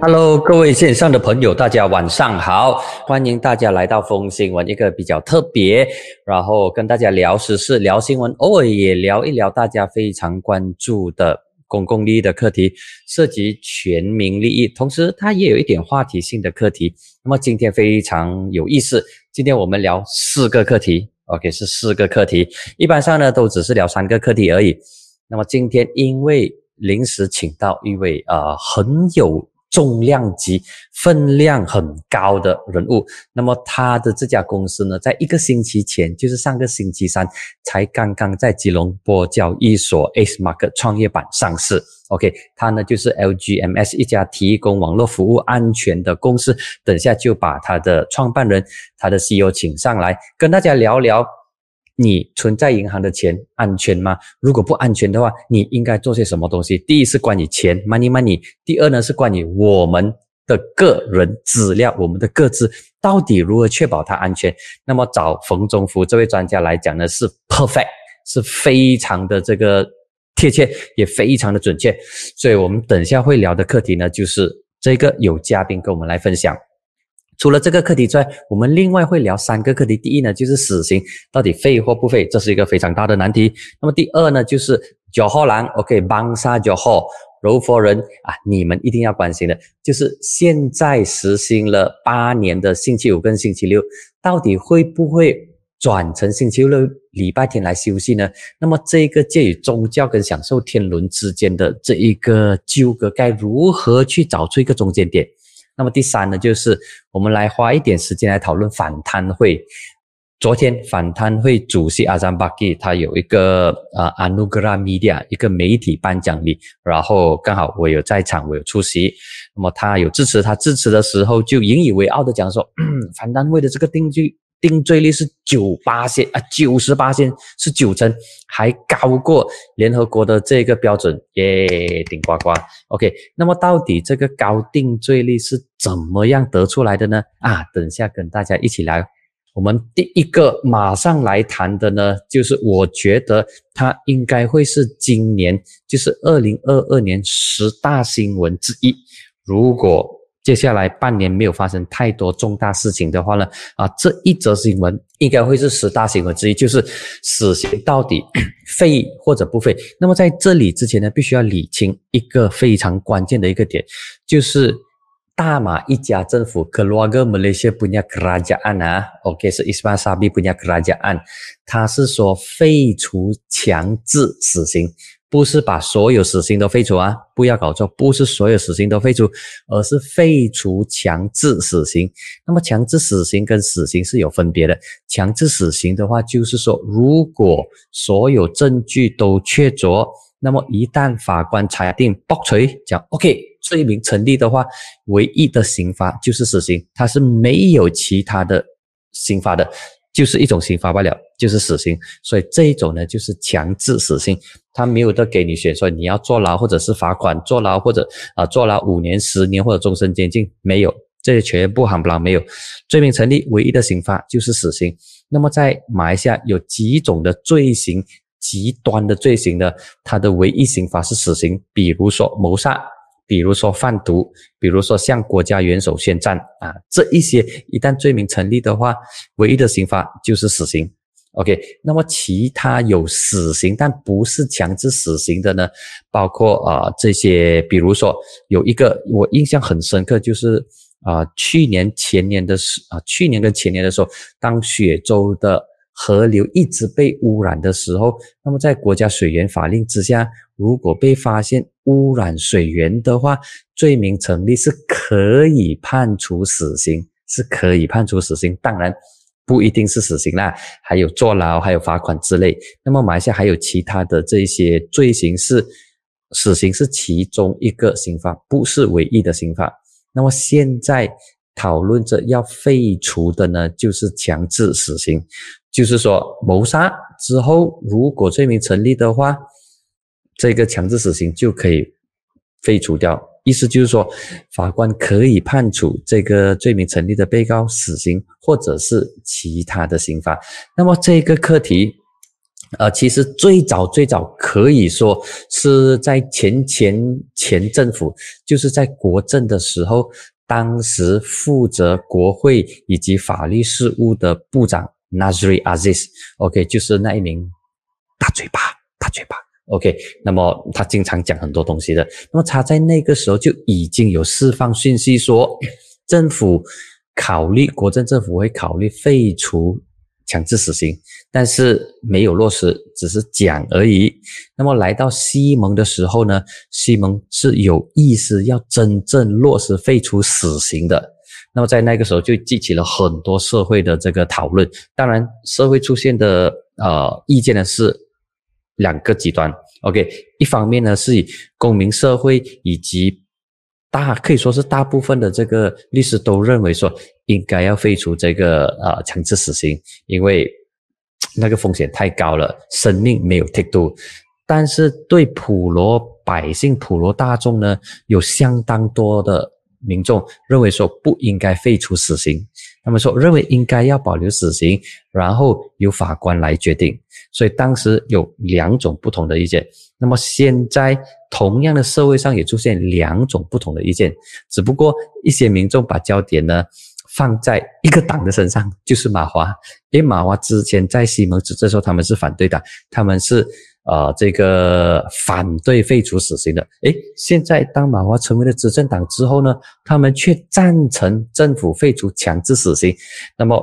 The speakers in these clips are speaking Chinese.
Hello，各位线上的朋友，大家晚上好！欢迎大家来到风新闻，一个比较特别，然后跟大家聊时事、聊新闻，偶尔也聊一聊大家非常关注的公共利益的课题，涉及全民利益，同时它也有一点话题性的课题。那么今天非常有意思，今天我们聊四个课题，OK，是四个课题。一般上呢，都只是聊三个课题而已。那么今天因为临时请到一位呃很有。重量级、分量很高的人物，那么他的这家公司呢，在一个星期前，就是上个星期三，才刚刚在吉隆坡交易所 A Market 创业板上市。OK，他呢就是 LGMS 一家提供网络服务安全的公司。等下就把他的创办人、他的 CEO 请上来，跟大家聊聊。你存在银行的钱安全吗？如果不安全的话，你应该做些什么东西？第一是关于钱，money money。第二呢是关于我们的个人资料，我们的各自到底如何确保它安全？那么找冯中福这位专家来讲呢，是 perfect，是非常的这个贴切，也非常的准确。所以我们等一下会聊的课题呢，就是这个有嘉宾跟我们来分享。除了这个课题之外，我们另外会聊三个课题。第一呢，就是死刑到底废或不废，这是一个非常大的难题。那么第二呢，就是九号郎，OK，邦沙九号柔佛人啊，你们一定要关心的，就是现在实行了八年的星期五跟星期六，到底会不会转成星期六、礼拜天来休息呢？那么这个介于宗教跟享受天伦之间的这一个纠葛，该如何去找出一个中间点？那么第三呢，就是我们来花一点时间来讨论反贪会。昨天反贪会主席阿赞巴基他有一个啊阿努格拉米迪亚一个媒体颁奖礼，然后刚好我有在场，我有出席。那么他有致辞，他致辞的时候就引以为傲的讲说，嗯反贪会的这个定罪。定罪率是九八线啊，九十八线是九成，还高过联合国的这个标准耶，顶呱呱。OK，那么到底这个高定罪率是怎么样得出来的呢？啊，等一下跟大家一起来。我们第一个马上来谈的呢，就是我觉得它应该会是今年，就是二零二二年十大新闻之一。如果接下来半年没有发生太多重大事情的话呢，啊，这一则新闻应该会是十大新闻之一，就是死刑到底 废或者不废。那么在这里之前呢，必须要理清一个非常关键的一个点，就是大马一家政府 k e l u a g a Malaysia punya kerajaan 啊，OK 是 Ismail Sabri punya kerajaan，他是说废除强制死刑。不是把所有死刑都废除啊！不要搞错，不是所有死刑都废除，而是废除强制死刑。那么强制死刑跟死刑是有分别的。强制死刑的话，就是说如果所有证据都确凿，那么一旦法官裁定驳锤讲 OK，罪名成立的话，唯一的刑罚就是死刑，它是没有其他的刑罚的。就是一种刑罚罢了，就是死刑。所以这一种呢，就是强制死刑，他没有得给你选，说你要坐牢或者是罚款，坐牢或者啊坐牢五年、十年或者终身监禁，没有，这些全部含不了没有。罪名成立，唯一的刑罚就是死刑。那么在马来西亚有几种的罪行，极端的罪行呢？它的唯一刑罚是死刑，比如说谋杀。比如说贩毒，比如说向国家元首宣战啊，这一些一旦罪名成立的话，唯一的刑罚就是死刑。OK，那么其他有死刑但不是强制死刑的呢？包括啊这些，比如说有一个我印象很深刻，就是啊去年前年的时啊去年跟前年的时候，当雪州的河流一直被污染的时候，那么在国家水源法令之下。如果被发现污染水源的话，罪名成立是可以判处死刑，是可以判处死刑。当然不一定是死刑啦，还有坐牢，还有罚款之类。那么马来西亚还有其他的这些罪行是死刑是其中一个刑罚，不是唯一的刑罚。那么现在讨论着要废除的呢，就是强制死刑，就是说谋杀之后，如果罪名成立的话。这个强制死刑就可以废除掉，意思就是说，法官可以判处这个罪名成立的被告死刑，或者是其他的刑罚。那么这个课题呃，其实最早最早可以说是在前前前政府，就是在国政的时候，当时负责国会以及法律事务的部长 Nazri Aziz，OK，就是那一名大嘴巴大嘴巴，OK，那么他经常讲很多东西的，那么他在那个时候就已经有释放讯息说，政府考虑国政政府会考虑废除。强制死刑，但是没有落实，只是讲而已。那么来到西蒙的时候呢？西蒙是有意识要真正落实废除死刑的。那么在那个时候就激起了很多社会的这个讨论。当然，社会出现的呃意见呢是两个极端。OK，一方面呢是以公民社会以及大可以说是大部分的这个律师都认为说。应该要废除这个呃强制死刑，因为 那个风险太高了，生命没有 take 度。但是对普罗百姓、普罗大众呢，有相当多的民众认为说不应该废除死刑。他们说认为应该要保留死刑，然后由法官来决定。所以当时有两种不同的意见。那么现在同样的社会上也出现两种不同的意见，只不过一些民众把焦点呢。放在一个党的身上，就是马华。因为马华之前在西蒙执政时候，他们是反对的，他们是呃这个反对废除死刑的。诶，现在当马华成为了执政党之后呢，他们却赞成政府废除强制死刑。那么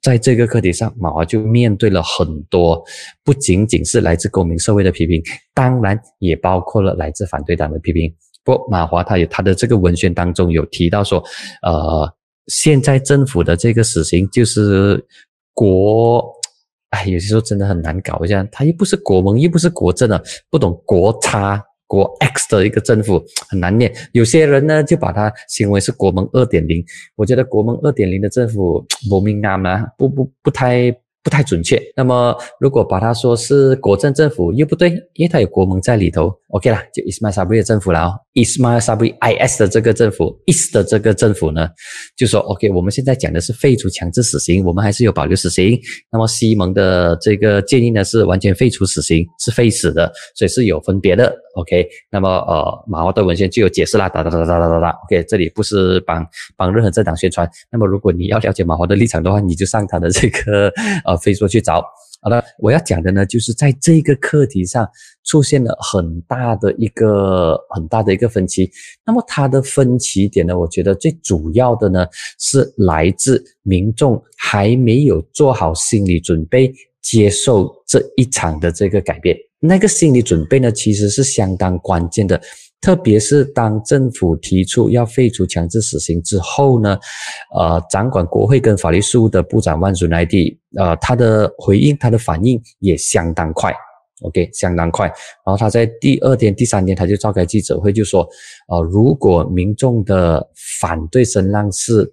在这个课题上，马华就面对了很多，不仅仅是来自公民社会的批评，当然也包括了来自反对党的批评。不过马华他有他的这个文宣当中有提到说，呃。现在政府的这个死刑就是国，哎，有些时候真的很难搞一下。他又不是国盟，又不是国政啊，不懂国差国 X 的一个政府很难念。有些人呢就把它形容为是国盟二点零。我觉得国盟二点零的政府不明啊嘛，不不不太。不太准确。那么，如果把它说是国政政府又不对，因为它有国盟在里头。OK 啦，就 Ismail Sabri 的政府了哦。Ismail Sabri IS 的这个政府，IS 的这个政府呢，就说 OK，我们现在讲的是废除强制死刑，我们还是有保留死刑。那么西蒙的这个建议呢是完全废除死刑，是废死的，所以是有分别的。OK，那么呃，马华的文献就有解释啦，哒哒哒哒哒哒哒。OK，这里不是帮帮任何政党宣传。那么如果你要了解马华的立场的话，你就上他的这个呃飞说去找。好了，我要讲的呢，就是在这个课题上出现了很大的一个很大的一个分歧。那么它的分歧点呢，我觉得最主要的呢，是来自民众还没有做好心理准备接受这一场的这个改变。那个心理准备呢，其实是相当关键的，特别是当政府提出要废除强制死刑之后呢，呃，掌管国会跟法律事务的部长万祖奈蒂，呃，他的回应，他的反应也相当快，OK，相当快。然后他在第二天、第三天他就召开记者会，就说，呃，如果民众的反对声浪是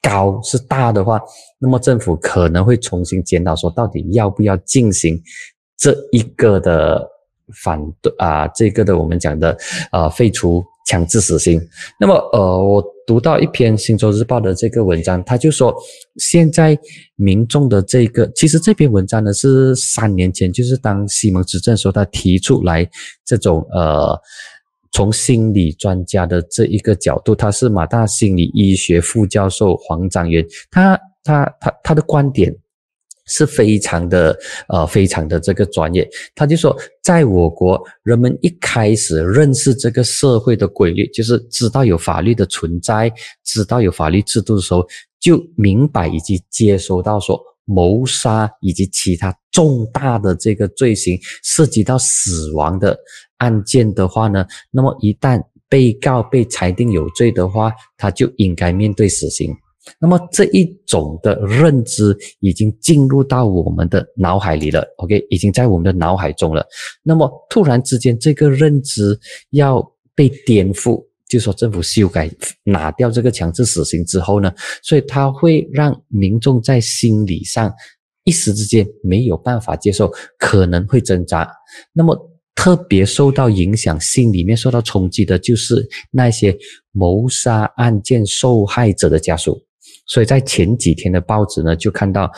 高是大的话，那么政府可能会重新检讨，说到底要不要进行。这一个的反对啊，这个的我们讲的啊，废除强制死刑。那么呃，我读到一篇《星洲日报》的这个文章，他就说，现在民众的这个，其实这篇文章呢是三年前，就是当西蒙执政时候，他提出来这种呃，从心理专家的这一个角度，他是马大心理医学副教授黄章元，他他他他的观点。是非常的呃，非常的这个专业。他就说，在我国，人们一开始认识这个社会的规律，就是知道有法律的存在，知道有法律制度的时候，就明白以及接收到说，谋杀以及其他重大的这个罪行，涉及到死亡的案件的话呢，那么一旦被告被裁定有罪的话，他就应该面对死刑。那么这一种的认知已经进入到我们的脑海里了，OK，已经在我们的脑海中了。那么突然之间，这个认知要被颠覆，就说政府修改拿掉这个强制死刑之后呢，所以它会让民众在心理上一时之间没有办法接受，可能会挣扎。那么特别受到影响、心里面受到冲击的就是那些谋杀案件受害者的家属。所以在前几天的报纸呢，就看到，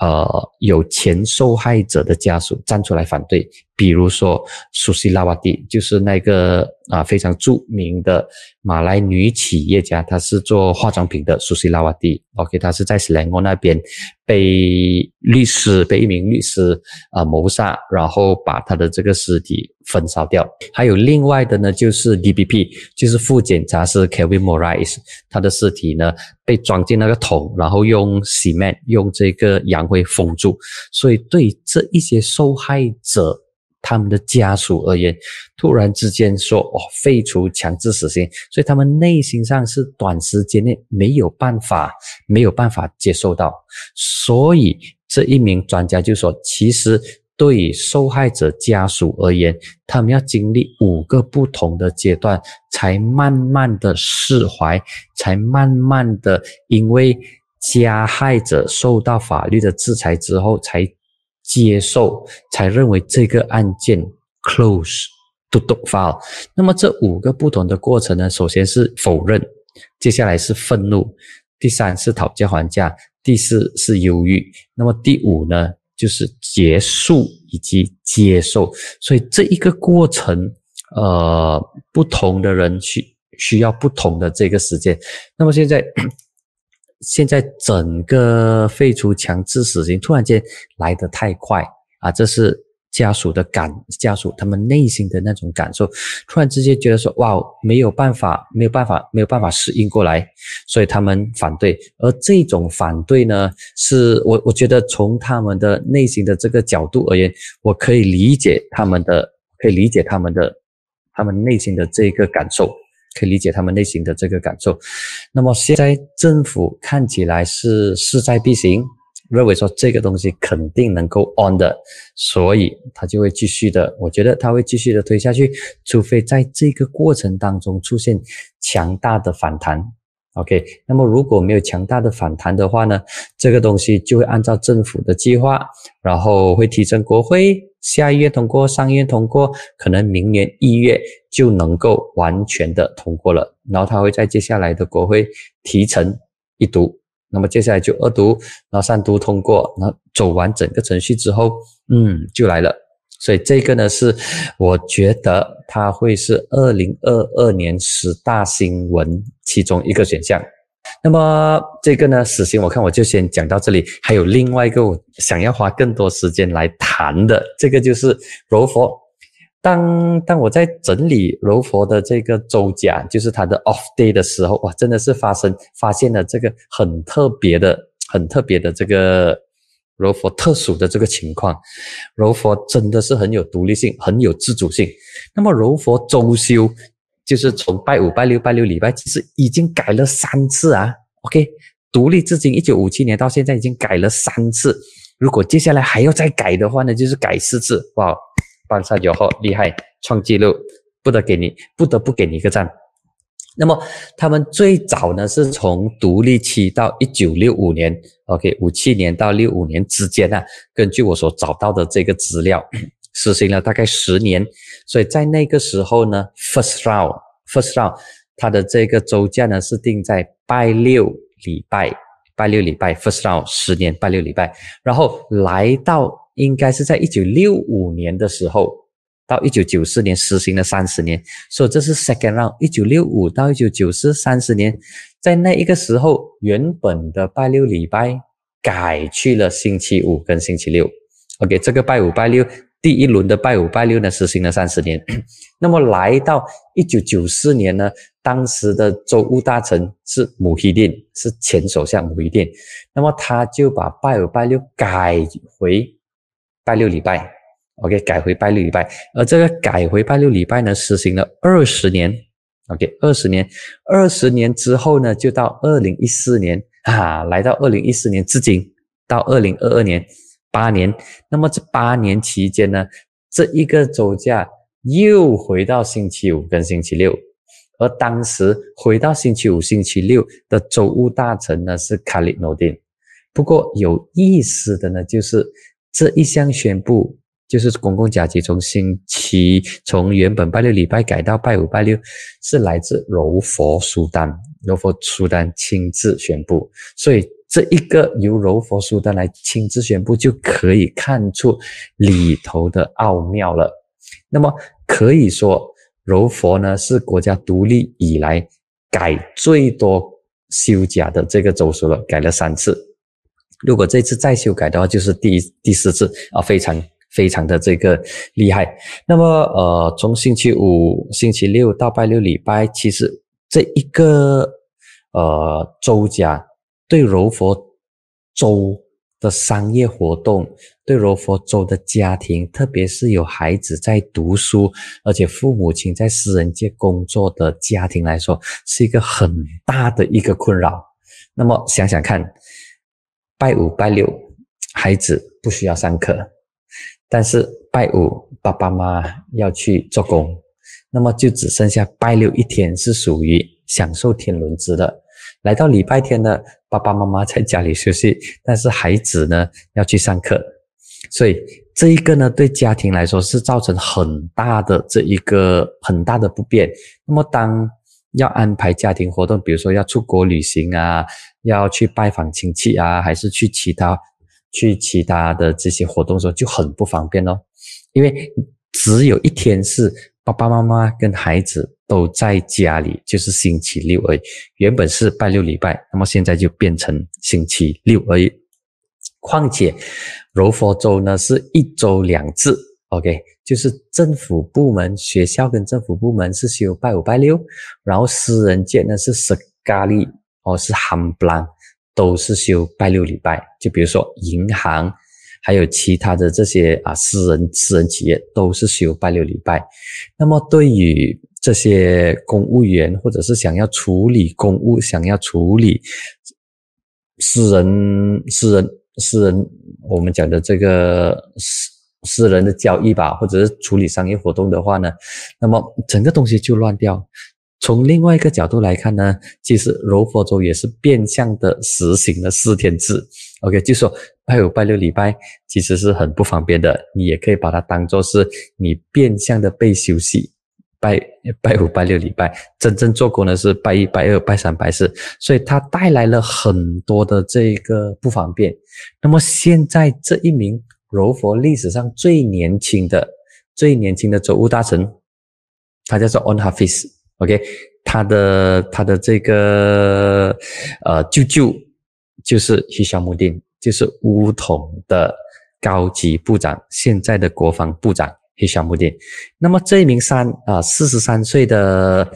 呃，有前受害者的家属站出来反对，比如说苏西拉瓦蒂，就是那个啊非常著名的马来女企业家，她是做化妆品的苏西拉瓦蒂。OK，她是在斯兰国那边被律师被一名律师啊谋杀，然后把她的这个尸体焚烧掉。还有另外的呢，就是 DBP，就是副检察师 Kevin Morais，他的尸体呢被装进那个桶，然后用 cement 用这个氧。会封住，所以对这一些受害者他们的家属而言，突然之间说哦废除强制死刑，所以他们内心上是短时间内没有办法没有办法接受到，所以这一名专家就说，其实对受害者家属而言，他们要经历五个不同的阶段，才慢慢的释怀，才慢慢的因为。加害者受到法律的制裁之后，才接受，才认为这个案件 close to the file。那么这五个不同的过程呢？首先是否认，接下来是愤怒，第三是讨价还价，第四是忧郁，那么第五呢，就是结束以及接受。所以这一个过程，呃，不同的人需需要不同的这个时间。那么现在。现在整个废除强制死刑突然间来得太快啊！这是家属的感，家属他们内心的那种感受，突然之间觉得说哇，没有办法，没有办法，没有办法适应过来，所以他们反对。而这种反对呢，是我我觉得从他们的内心的这个角度而言，我可以理解他们的，可以理解他们的，他们内心的这个感受。可以理解他们内心的这个感受。那么现在政府看起来是势在必行，认为说这个东西肯定能够 on 的，所以他就会继续的。我觉得他会继续的推下去，除非在这个过程当中出现强大的反弹。OK，那么如果没有强大的反弹的话呢，这个东西就会按照政府的计划，然后会提升国会。下一月通过，上月通过，可能明年一月就能够完全的通过了。然后他会在接下来的国会提成一读，那么接下来就二读，然后三读通过，然后走完整个程序之后，嗯，就来了。所以这个呢，是我觉得它会是二零二二年十大新闻其中一个选项。那么这个呢，死刑我看我就先讲到这里。还有另外一个我想要花更多时间来谈的，这个就是柔佛。当当我在整理柔佛的这个周甲，就是他的 off day 的时候，哇，真的是发生发现了这个很特别的、很特别的这个柔佛特殊的这个情况。柔佛真的是很有独立性，很有自主性。那么柔佛周休。就是从拜五、拜六、拜六礼拜，其实已经改了三次啊。OK，独立至今一九五七年到现在已经改了三次。如果接下来还要再改的话呢，就是改四次。哇，班萨九号厉害，创纪录，不得给你，不得不给你一个赞。那么他们最早呢是从独立期到一九六五年，OK，五七年到六五年之间呢，根据我所找到的这个资料。实行了大概十年，所以在那个时候呢，first round，first round，它的这个周假呢是定在拜六礼拜，拜六礼拜，first round 十年拜六礼拜，然后来到应该是在一九六五年的时候，到一九九四年实行了三十年，所以这是 second round，一九六五到一九九四三十年，在那一个时候，原本的拜六礼拜改去了星期五跟星期六，OK，这个拜五拜六。第一轮的拜五拜六呢，实行了三十年。那么来到一九九四年呢，当时的州务大臣是姆希丁，是前首相姆希丁。那么他就把拜五拜六改回拜六礼拜，OK，改回拜六礼拜。而这个改回拜六礼拜呢，实行了二十年，OK，二十年。二十年之后呢，就到二零一四年啊，来到二零一四年至今，到二零二二年。八年，那么这八年期间呢，这一个周假又回到星期五跟星期六，而当时回到星期五、星期六的州务大臣呢是卡里诺丁。不过有意思的呢，就是这一项宣布，就是公共假期从星期从原本拜六礼拜改到拜五拜六，是来自柔佛苏丹，柔佛苏丹亲自宣布，所以。这一个由柔佛苏丹来亲自宣布，就可以看出里头的奥妙了。那么可以说，柔佛呢是国家独立以来改最多修甲的这个州属了，改了三次。如果这次再修改的话，就是第第四次啊，非常非常的这个厉害。那么呃，从星期五、星期六到拜六礼拜，其实这一个呃周甲对柔佛州的商业活动，对柔佛州的家庭，特别是有孩子在读书，而且父母亲在私人界工作的家庭来说，是一个很大的一个困扰。那么想想看。拜五、拜六，孩子不需要上课，但是拜五爸爸妈要去做工，那么就只剩下拜六一天是属于享受天伦之乐。来到礼拜天呢，爸爸妈妈在家里休息，但是孩子呢要去上课，所以这一个呢对家庭来说是造成很大的这一个很大的不便。那么当要安排家庭活动，比如说要出国旅行啊。要去拜访亲戚啊，还是去其他去其他的这些活动时候就很不方便哦，因为只有一天是爸爸妈妈跟孩子都在家里，就是星期六而已。原本是拜六礼拜，那么现在就变成星期六而已。况且柔佛州呢是一周两次，OK，就是政府部门、学校跟政府部门是休拜五拜六，然后私人界呢是十咖喱。哦，是含不啷，都是休拜六礼拜。就比如说银行，还有其他的这些啊，私人私人企业都是休拜六礼拜。那么对于这些公务员，或者是想要处理公务、想要处理私人、私人、私人，我们讲的这个私私人的交易吧，或者是处理商业活动的话呢，那么整个东西就乱掉。从另外一个角度来看呢，其实柔佛州也是变相的实行了四天制。OK，就说拜五、拜六、礼拜其实是很不方便的，你也可以把它当做是你变相的被休息。拜拜五、拜六、礼拜，真正做工的是拜一、拜二、拜三、拜四，所以它带来了很多的这个不方便。那么现在这一名柔佛历史上最年轻的、最年轻的州务大臣，他叫做 On Hafiz。OK，他的他的这个呃舅舅就是希沙穆丁，就是乌统的高级部长，现在的国防部长希沙穆丁。那么这一名三啊四十三岁的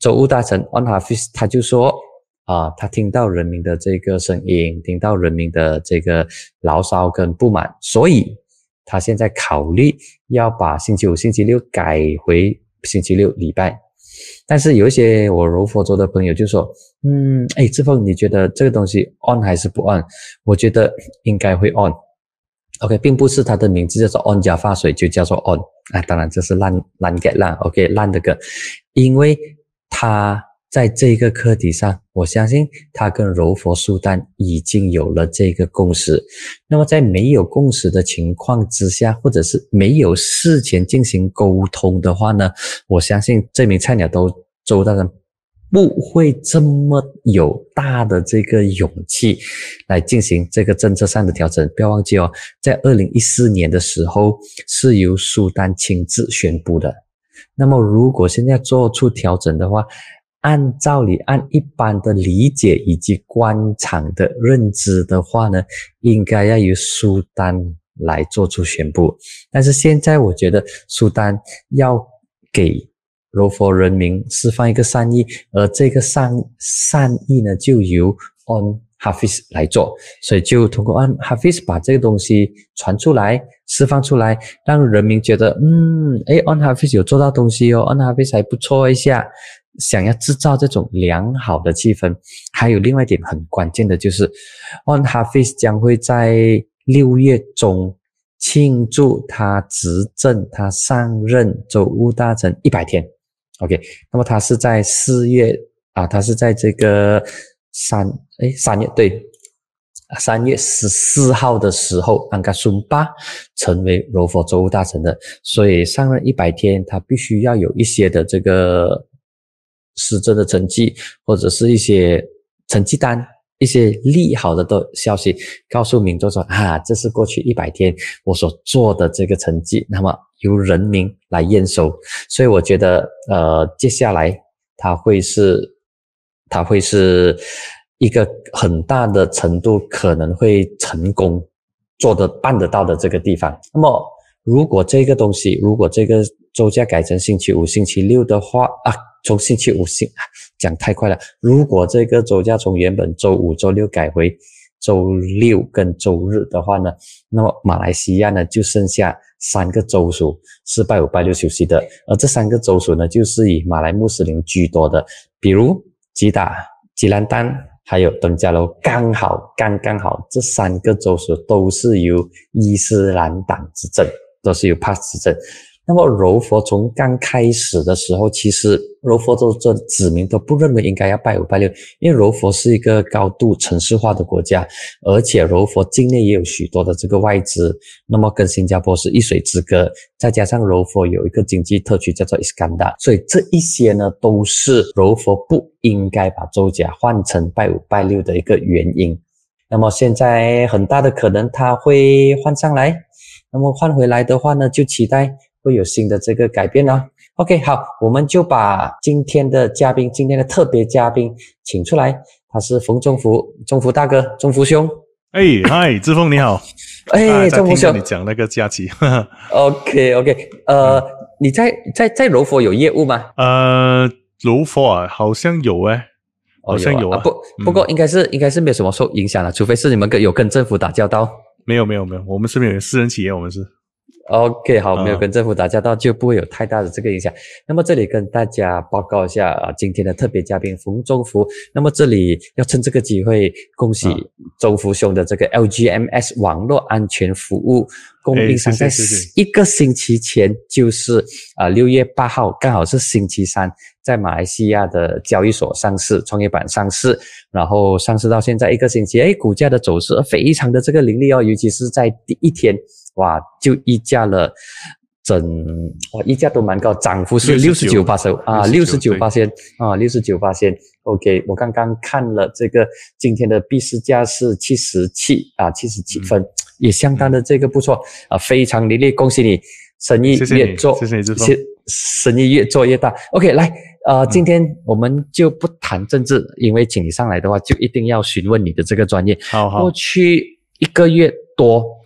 州务大臣安哈菲斯，他就说啊，他听到人民的这个声音，听到人民的这个牢骚跟不满，所以他现在考虑要把星期五、星期六改回星期六礼拜。但是有一些我柔佛州的朋友就说，嗯，哎，志峰，你觉得这个东西 on 还是不 on？我觉得应该会 on。OK，并不是它的名字叫做 on 加发水就叫做 on 啊，当然这是烂烂 get 烂，OK 烂的歌，因为它。在这个课题上，我相信他跟柔佛苏丹已经有了这个共识。那么，在没有共识的情况之下，或者是没有事前进行沟通的话呢？我相信这名菜鸟都周大人不会这么有大的这个勇气来进行这个政策上的调整。不要忘记哦，在二零一四年的时候是由苏丹亲自宣布的。那么，如果现在做出调整的话，按照你按一般的理解以及官场的认知的话呢，应该要由苏丹来做出宣布。但是现在我觉得苏丹要给柔佛人民释放一个善意，而这个善善意呢，就由 On Hafiz 来做，所以就通过 On Hafiz 把这个东西传出来、释放出来，让人民觉得，嗯，哎，On Hafiz 有做到东西哦，On Hafiz 还不错一下。想要制造这种良好的气氛，还有另外一点很关键的就是 On Hafiz 将会在六月中庆祝他执政、他上任州务大臣一百天。OK，那么他是在四月啊，他是在这个三哎三月对，三月十四号的时候，安卡孙巴成为柔佛州务大臣的，所以上任一百天，他必须要有一些的这个。失真的成绩或者是一些成绩单一些利好的的消息，告诉民众说啊，这是过去一百天我所做的这个成绩，那么由人民来验收。所以我觉得，呃，接下来它会是，它会是一个很大的程度可能会成功做的办得到的这个地方。那么，如果这个东西，如果这个周假改成星期五、星期六的话啊。从星期五星讲太快了。如果这个周假从原本周五、周六改回周六跟周日的话呢，那么马来西亚呢就剩下三个州属是拜五、拜六休息的，而这三个州属呢就是以马来穆斯林居多的，比如吉打、吉兰丹还有登嘉楼，刚好刚刚好这三个州属都是由伊斯兰党执政，都是由帕斯执政。那么柔佛从刚开始的时候，其实柔佛州这子民都不认为应该要拜五拜六，因为柔佛是一个高度城市化的国家，而且柔佛境内也有许多的这个外资，那么跟新加坡是一水之隔，再加上柔佛有一个经济特区叫做伊斯干达，所以这一些呢都是柔佛不应该把周甲换成拜五拜六的一个原因。那么现在很大的可能他会换上来，那么换回来的话呢，就期待。会有新的这个改变呢。OK，好，我们就把今天的嘉宾，今天的特别嘉宾请出来，他是冯中福，中福大哥，中福兄。哎，嗨，志峰你好。哎，中福兄，你讲那个假期。OK，OK，呃，你在在在柔佛有业务吗？呃，柔佛啊，好像有哎，好像有啊。不，不过应该是应该是没有什么受影响了，除非是你们跟有跟政府打交道。没有，没有，没有，我们是没有私人企业，我们是。OK，好，没有跟政府打交道，就不会有太大的这个影响。那么这里跟大家报告一下啊，今天的特别嘉宾冯中福。那么这里要趁这个机会，恭喜中福兄的这个 LGMS 网络安全服务供应商，在一个星期前，就是啊六月八号，刚好是星期三，在马来西亚的交易所上市，创业板上市，然后上市到现在一个星期，哎，股价的走势非常的这个凌厉哦，尤其是在第一天。哇，就溢价了，整哇溢价都蛮高，涨幅是六十九八千啊，六十九八千啊，六十九八千。OK，我刚刚看了这个今天的币市价是七十七啊，七十七分，也相当的这个不错啊，非常凌厉，恭喜你，生意越做，谢谢你，生意越做越大。OK，来，呃，今天我们就不谈政治，因为请你上来的话，就一定要询问你的这个专业。好好，过去一个月多。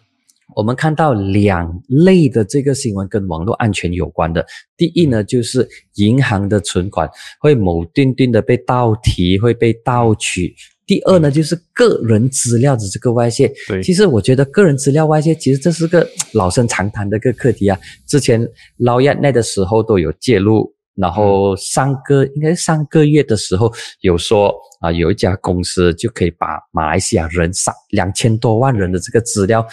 我们看到两类的这个新闻跟网络安全有关的。第一呢，就是银行的存款会某定定的被盗提，会被盗取。第二呢，就是个人资料的这个外泄。对，其实我觉得个人资料外泄，其实这是个老生常谈的一个课题啊。之前捞亚那的时候都有介入。然后上个应该是上个月的时候有说啊，有一家公司就可以把马来西亚人上两千多万人的这个资料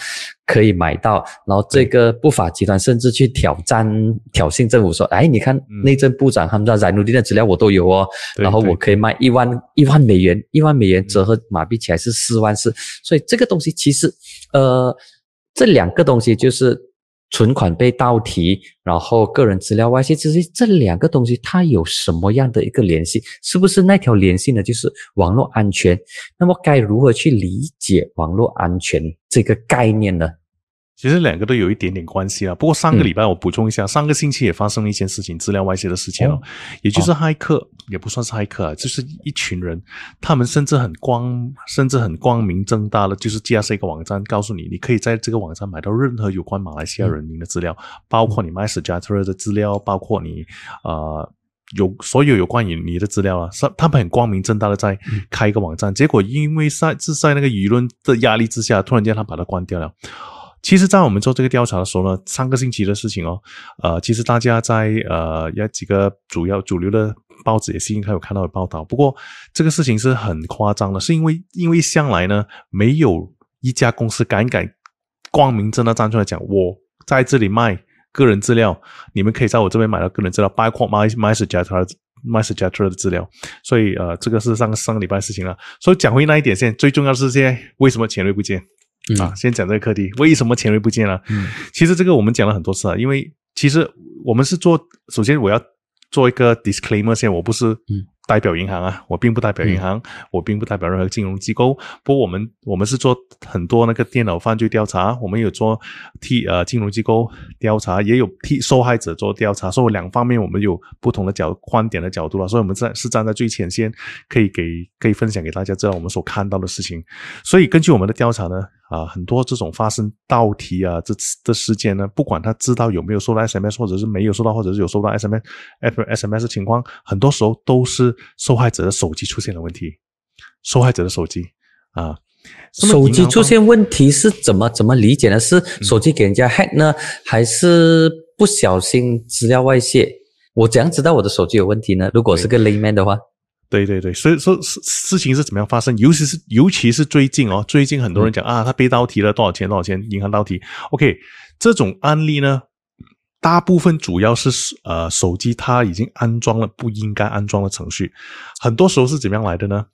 可以买到，然后这个不法集团甚至去挑战挑衅政府说，哎，你看内政部长他们在努力的资料我都有哦，然后我可以卖一万一万美元，一万美元折合马币起来是四万四，所以这个东西其实呃这两个东西就是。存款被盗提，然后个人资料外泄，其实这两个东西它有什么样的一个联系？是不是那条联系呢？就是网络安全。那么该如何去理解网络安全这个概念呢？其实两个都有一点点关系啊。不过上个礼拜我补充一下，上个星期也发生了一件事情，资料外泄的事情哦，也就是骇客，也不算是骇客啊，就是一群人，他们甚至很光，甚至很光明正大的，就是架设一个网站，告诉你，你可以在这个网站买到任何有关马来西亚人民的资料，包括你 MySejahtera 的资料，包括你呃有所有有关于你的资料啊，是他们很光明正大的在开一个网站，结果因为在是在那个舆论的压力之下，突然间他把它关掉了。其实，在我们做这个调查的时候呢，上个星期的事情哦，呃，其实大家在呃，有几个主要主流的报纸也是应该有看到的报道。不过，这个事情是很夸张的，是因为因为向来呢，没有一家公司敢敢光明正大站出来讲，我在这里卖个人资料，你们可以在我这边买到个人资料，包括 My MySejahtera MySejahtera 的资料。所以，呃，这个是上个上个礼拜事情了。所以讲回那一点先，最重要是现在为什么钱瑞不见？啊，先讲这个课题，为什么钱瑞不见了？嗯，其实这个我们讲了很多次啊，因为其实我们是做，首先我要做一个 disclaimer，先我不是代表银行啊，我并不代表银行，我并不代表任何金融机构。不过我们我们是做很多那个电脑犯罪调查，我们有做替呃金融机构调查，也有替受害者做调查，所以两方面我们有不同的角观点的角度了。所以我们站是站在最前线，可以给可以分享给大家知道我们所看到的事情。所以根据我们的调查呢。啊，很多这种发生盗题啊，这的事件呢，不管他知道有没有收到 SMS，或者是没有收到，或者是有收到 SMS，SMS 情况，很多时候都是受害者的手机出现了问题。受害者的手机啊，手机出现问题是怎么怎么理解呢？是手机给人家 hack 呢，还是不小心资料外泄？我怎样知道我的手机有问题呢？如果是个 layman 的话。对对对，所以说事事情是怎么样发生？尤其是尤其是最近哦，最近很多人讲啊，他被盗提了多少钱多少钱，银行盗提。OK，这种案例呢，大部分主要是呃手机它已经安装了不应该安装的程序，很多时候是怎么样来的呢？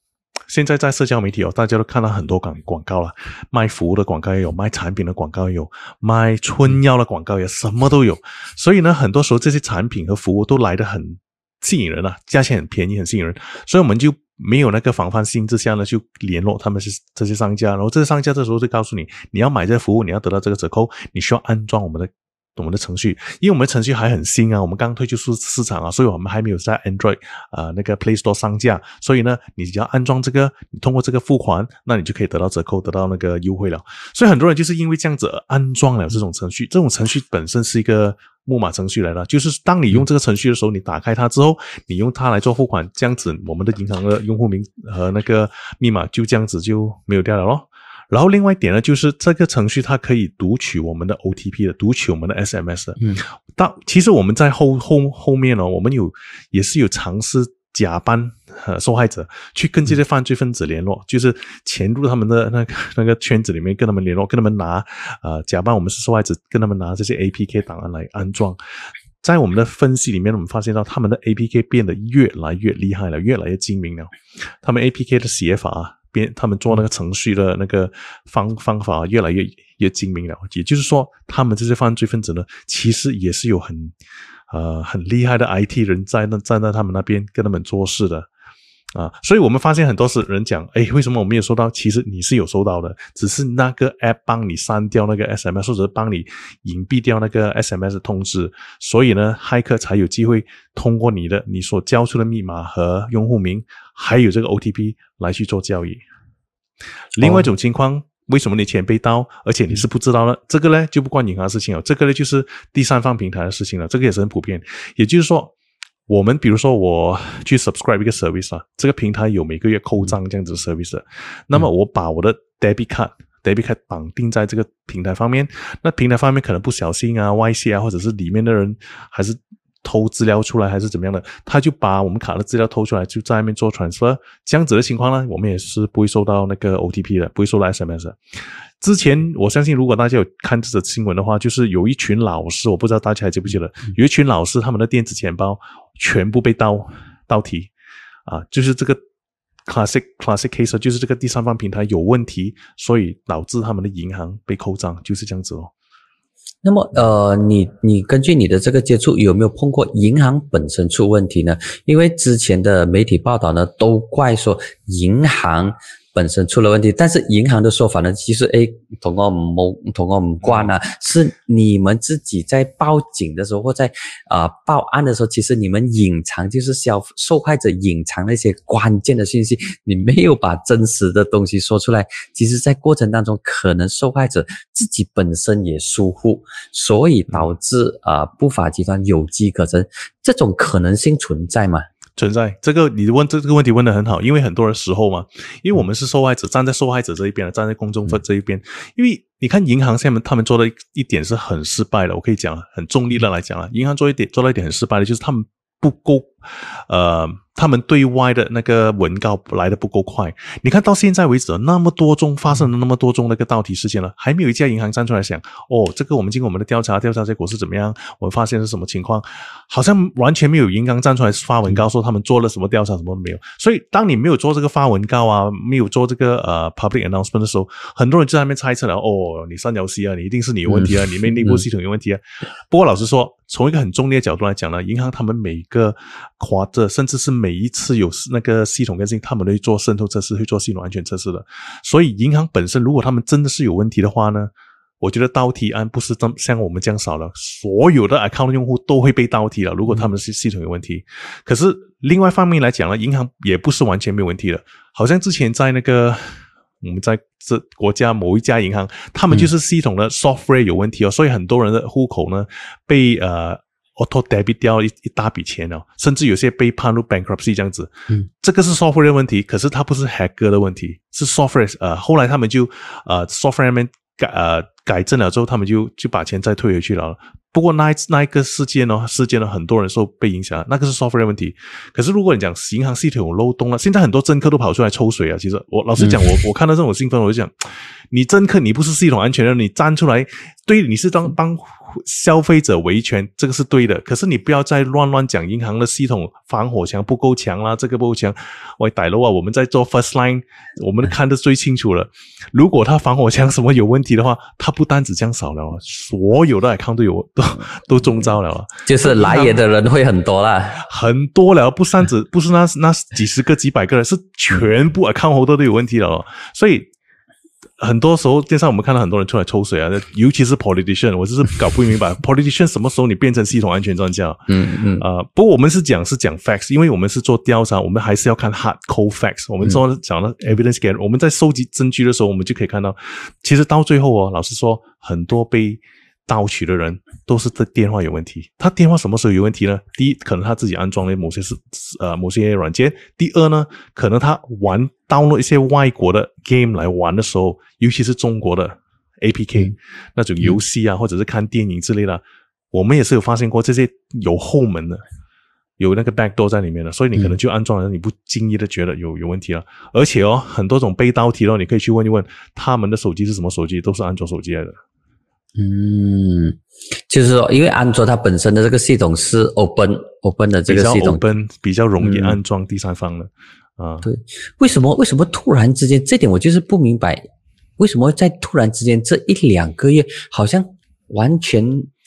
现在在社交媒体哦，大家都看到很多广广告了，卖服务的广告也有，卖产品的广告也有，卖春药的广告也什么都有。所以呢，很多时候这些产品和服务都来得很。吸引人啊，价钱很便宜，很吸引人，所以我们就没有那个防范心之下呢，就联络他们是这些商家，然后这些商家这时候就告诉你，你要买这个服务，你要得到这个折扣，你需要安装我们的我们的程序，因为我们的程序还很新啊，我们刚推出市市场啊，所以我们还没有在 Android 啊那个 Play Store 上架，所以呢，你只要安装这个，你通过这个付款，那你就可以得到折扣，得到那个优惠了。所以很多人就是因为这样子安装了这种程序，这种程序本身是一个。木马程序来了，就是当你用这个程序的时候，你打开它之后，你用它来做付款，这样子我们的银行的用户名和那个密码就这样子就没有掉了咯。然后另外一点呢，就是这个程序它可以读取我们的 OTP 的，读取我们的 SMS 的。嗯，到其实我们在后后后面呢，我们有也是有尝试。假扮呃受害者去跟这些犯罪分子联络，就是潜入他们的那个那个圈子里面跟他们联络，跟他们拿呃假扮我们是受害者，跟他们拿这些 APK 档案来安装。在我们的分析里面，我们发现到他们的 APK 变得越来越厉害了，越来越精明了。他们 APK 的写法变，他们做那个程序的那个方方法越来越越精明了。也就是说，他们这些犯罪分子呢，其实也是有很。呃，很厉害的 IT 人在那站在他们那边跟他们做事的啊，所以我们发现很多是人讲，哎，为什么我没有收到？其实你是有收到的，只是那个 App 帮你删掉那个 SMS，或者是帮你隐蔽掉那个 SMS 通知，所以呢，骇客才有机会通过你的你所交出的密码和用户名，还有这个 OTP 来去做交易。另外一种情况。为什么你钱被盗，而且你是不知道呢？这个呢就不关银行事情了，这个呢就是第三方平台的事情了。这个也是很普遍。也就是说，我们比如说我去 subscribe 一个 service 啊，这个平台有每个月扣账这样子的 service，那么我把我的 debit card debit card 绑定在这个平台方面，那平台方面可能不小心啊外泄啊，或者是里面的人还是。偷资料出来还是怎么样的，他就把我们卡的资料偷出来，就在外面做 transfer，这样子的情况呢，我们也是不会收到那个 OTP 的，不会收到 SMS。之前我相信，如果大家有看这则新闻的话，就是有一群老师，我不知道大家还记不记得，有一群老师他们的电子钱包全部被盗盗提啊，就是这个 classic classic case，就是这个第三方平台有问题，所以导致他们的银行被扣账，就是这样子哦。那么，呃，你你根据你的这个接触，有没有碰过银行本身出问题呢？因为之前的媒体报道呢，都怪说银行。本身出了问题，但是银行的说法呢，其实诶，通过某通过某关呢，是你们自己在报警的时候或在啊报案的时候，其实你们隐藏就是消受害者隐藏那些关键的信息，你没有把真实的东西说出来。其实，在过程当中，可能受害者自己本身也疏忽，所以导致啊不法集团有机可乘，这种可能性存在吗？存在。这个，你问这这个问题问的很好，因为很多的时候嘛，因为我们是受害者，站在受害者这一边站在公众这一边，因为你看银行下面他们做的一点是很失败的，我可以讲很中立的来讲啊，银行做一点做了一点很失败的，就是他们不够，呃。他们对外的那个文告来的不够快，你看到现在为止，那么多宗发生了那么多宗那个盗题事件了，还没有一家银行站出来想，哦，这个我们经过我们的调查，调查结果是怎么样？我们发现是什么情况？好像完全没有银行站出来发文告说他们做了什么调查，什么都没有。所以，当你没有做这个发文告啊，没有做这个呃 public announcement 的时候，很多人就在那边猜测了，哦，你三角 C 啊，你一定是你有问题啊，里面内部系统有问题啊。不过，老实说，从一个很中立的角度来讲呢，银行他们每个 quarter 甚至是每一次有那个系统更新，他们都会做渗透测试，会做系统安全测试的。所以银行本身，如果他们真的是有问题的话呢，我觉得倒提案不是这像我们这样少了，所有的 account 用户都会被倒提了。如果他们是系统有问题，可是另外方面来讲呢，银行也不是完全没有问题的。好像之前在那个我们在这国家某一家银行，他们就是系统的 software 有问题哦，所以很多人的户口呢被呃。Auto debit 掉一一大笔钱哦，甚至有些被判入 bankruptcy 这样子。嗯，这个是 software 的问题，可是它不是 hacker 的问题，是 software。呃，后来他们就呃 software 那边改呃改正了之后，他们就就把钱再退回去了。不过那那一个事件呢，事件呢，很多人受被影响，那个是 software 问题。可是如果你讲银行系统有漏洞了，现在很多政客都跑出来抽水啊。其实我老实讲，我我看到这种兴奋，我就讲，你政客你不是系统安全的，你站出来，对，你是当帮。消费者维权，这个是对的。可是你不要再乱乱讲银行的系统防火墙不够强啦，这个不够强。喂，歹楼啊，我们在做 first line，我们看得最清楚了。如果他防火墙什么有问题的话，他不单只降少了，所有的 account 都有都 都中招了。就是来也的人会很多啦，很多了，不单只不是那那几十个几百个人，是全部 account 都都有问题了。所以。很多时候，电视上我们看到很多人出来抽水啊，尤其是 politician，我就是搞不明白 politician 什么时候你变成系统安全专家？嗯嗯啊，不过我们是讲是讲 facts，因为我们是做调查，我们还是要看 hard cold facts。我们说讲了 evidence gather，我们在收集证据的时候，我们就可以看到，其实到最后哦，老实说，很多被盗取的人都是这电话有问题。他电话什么时候有问题呢？第一，可能他自己安装了某些是呃某些软件；第二呢，可能他玩。download 一些外国的 game 来玩的时候，尤其是中国的 APK 那种游戏啊，或者是看电影之类的，我们也是有发现过这些有后门的，有那个 backdoor 在里面的，所以你可能就安装了，你不经意的觉得有有问题了。而且哦，很多种被盗题哦，你可以去问一问他们的手机是什么手机，都是安卓手机来的。嗯，就是说，因为安卓它本身的这个系统是 open open 的这个系统，open 比较容易安装第三方的。啊，对，为什么为什么突然之间这点我就是不明白，为什么在突然之间这一两个月好像完全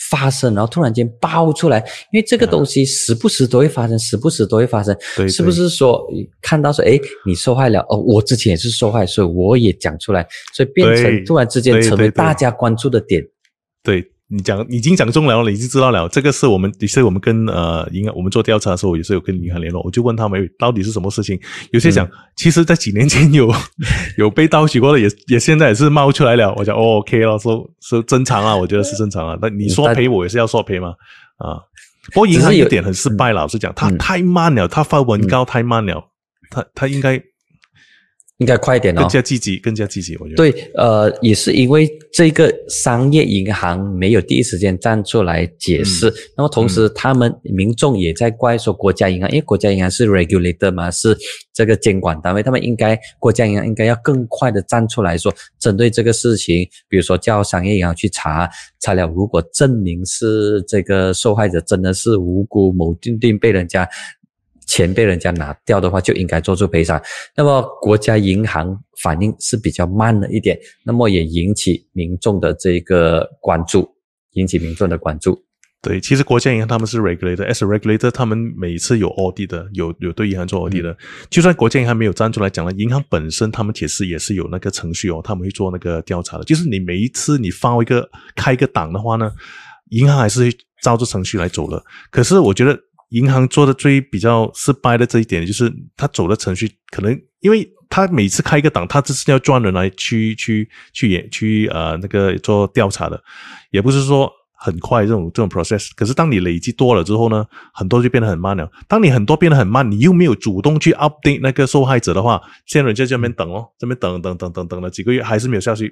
发生，然后突然间爆出来，因为这个东西时不时都会发生，时不时都会发生，是不是说看到说哎你受害了哦，我之前也是受害，所以我也讲出来，所以变成突然之间成为大家关注的点，对。你讲已经讲中了，了已经知道了。这个是我们，也是我们跟呃银行，我们做调查的时候也是有跟银行联络。我就问他们到底是什么事情。有些讲，其实在几年前有 有被盗取过的，也也现在也是冒出来了。我讲哦 OK 了，说说正常啊，我觉得是正常啊。那你说赔我也是要说赔嘛？啊，不过银行有点很失败，老实讲，他太慢了，他发文告太慢了，他他应该。应该快一点哦，更加积极，更加积极。我觉得对，呃，也是因为这个商业银行没有第一时间站出来解释，那么同时他们民众也在怪说国家银行，因为国家银行是 regulator 嘛，是这个监管单位，他们应该国家银行应该要更快的站出来说，针对这个事情，比如说叫商业银行去查，查了如果证明是这个受害者真的是无辜，某定定被人家。钱被人家拿掉的话，就应该做出赔偿。那么国家银行反应是比较慢了一点，那么也引起民众的这个关注，引起民众的关注。对，其实国家银行他们是 regulator，as a regulator，他们每次有 audit 的，有有对银行做 audit 的。就算国家银行没有站出来讲了，银行本身他们其实也是有那个程序哦，他们会做那个调查的。就是你每一次你发一个开一个档的话呢，银行还是会照着程序来走的。可是我觉得。银行做的最比较失败的这一点，就是他走的程序可能，因为他每次开一个档，他只是要专人来去去去也去呃那个做调查的，也不是说。很快这种这种 process，可是当你累积多了之后呢，很多就变得很慢了。当你很多变得很慢，你又没有主动去 update 那个受害者的话，现在人在这边等哦，这边等等等等等了几个月还是没有消息，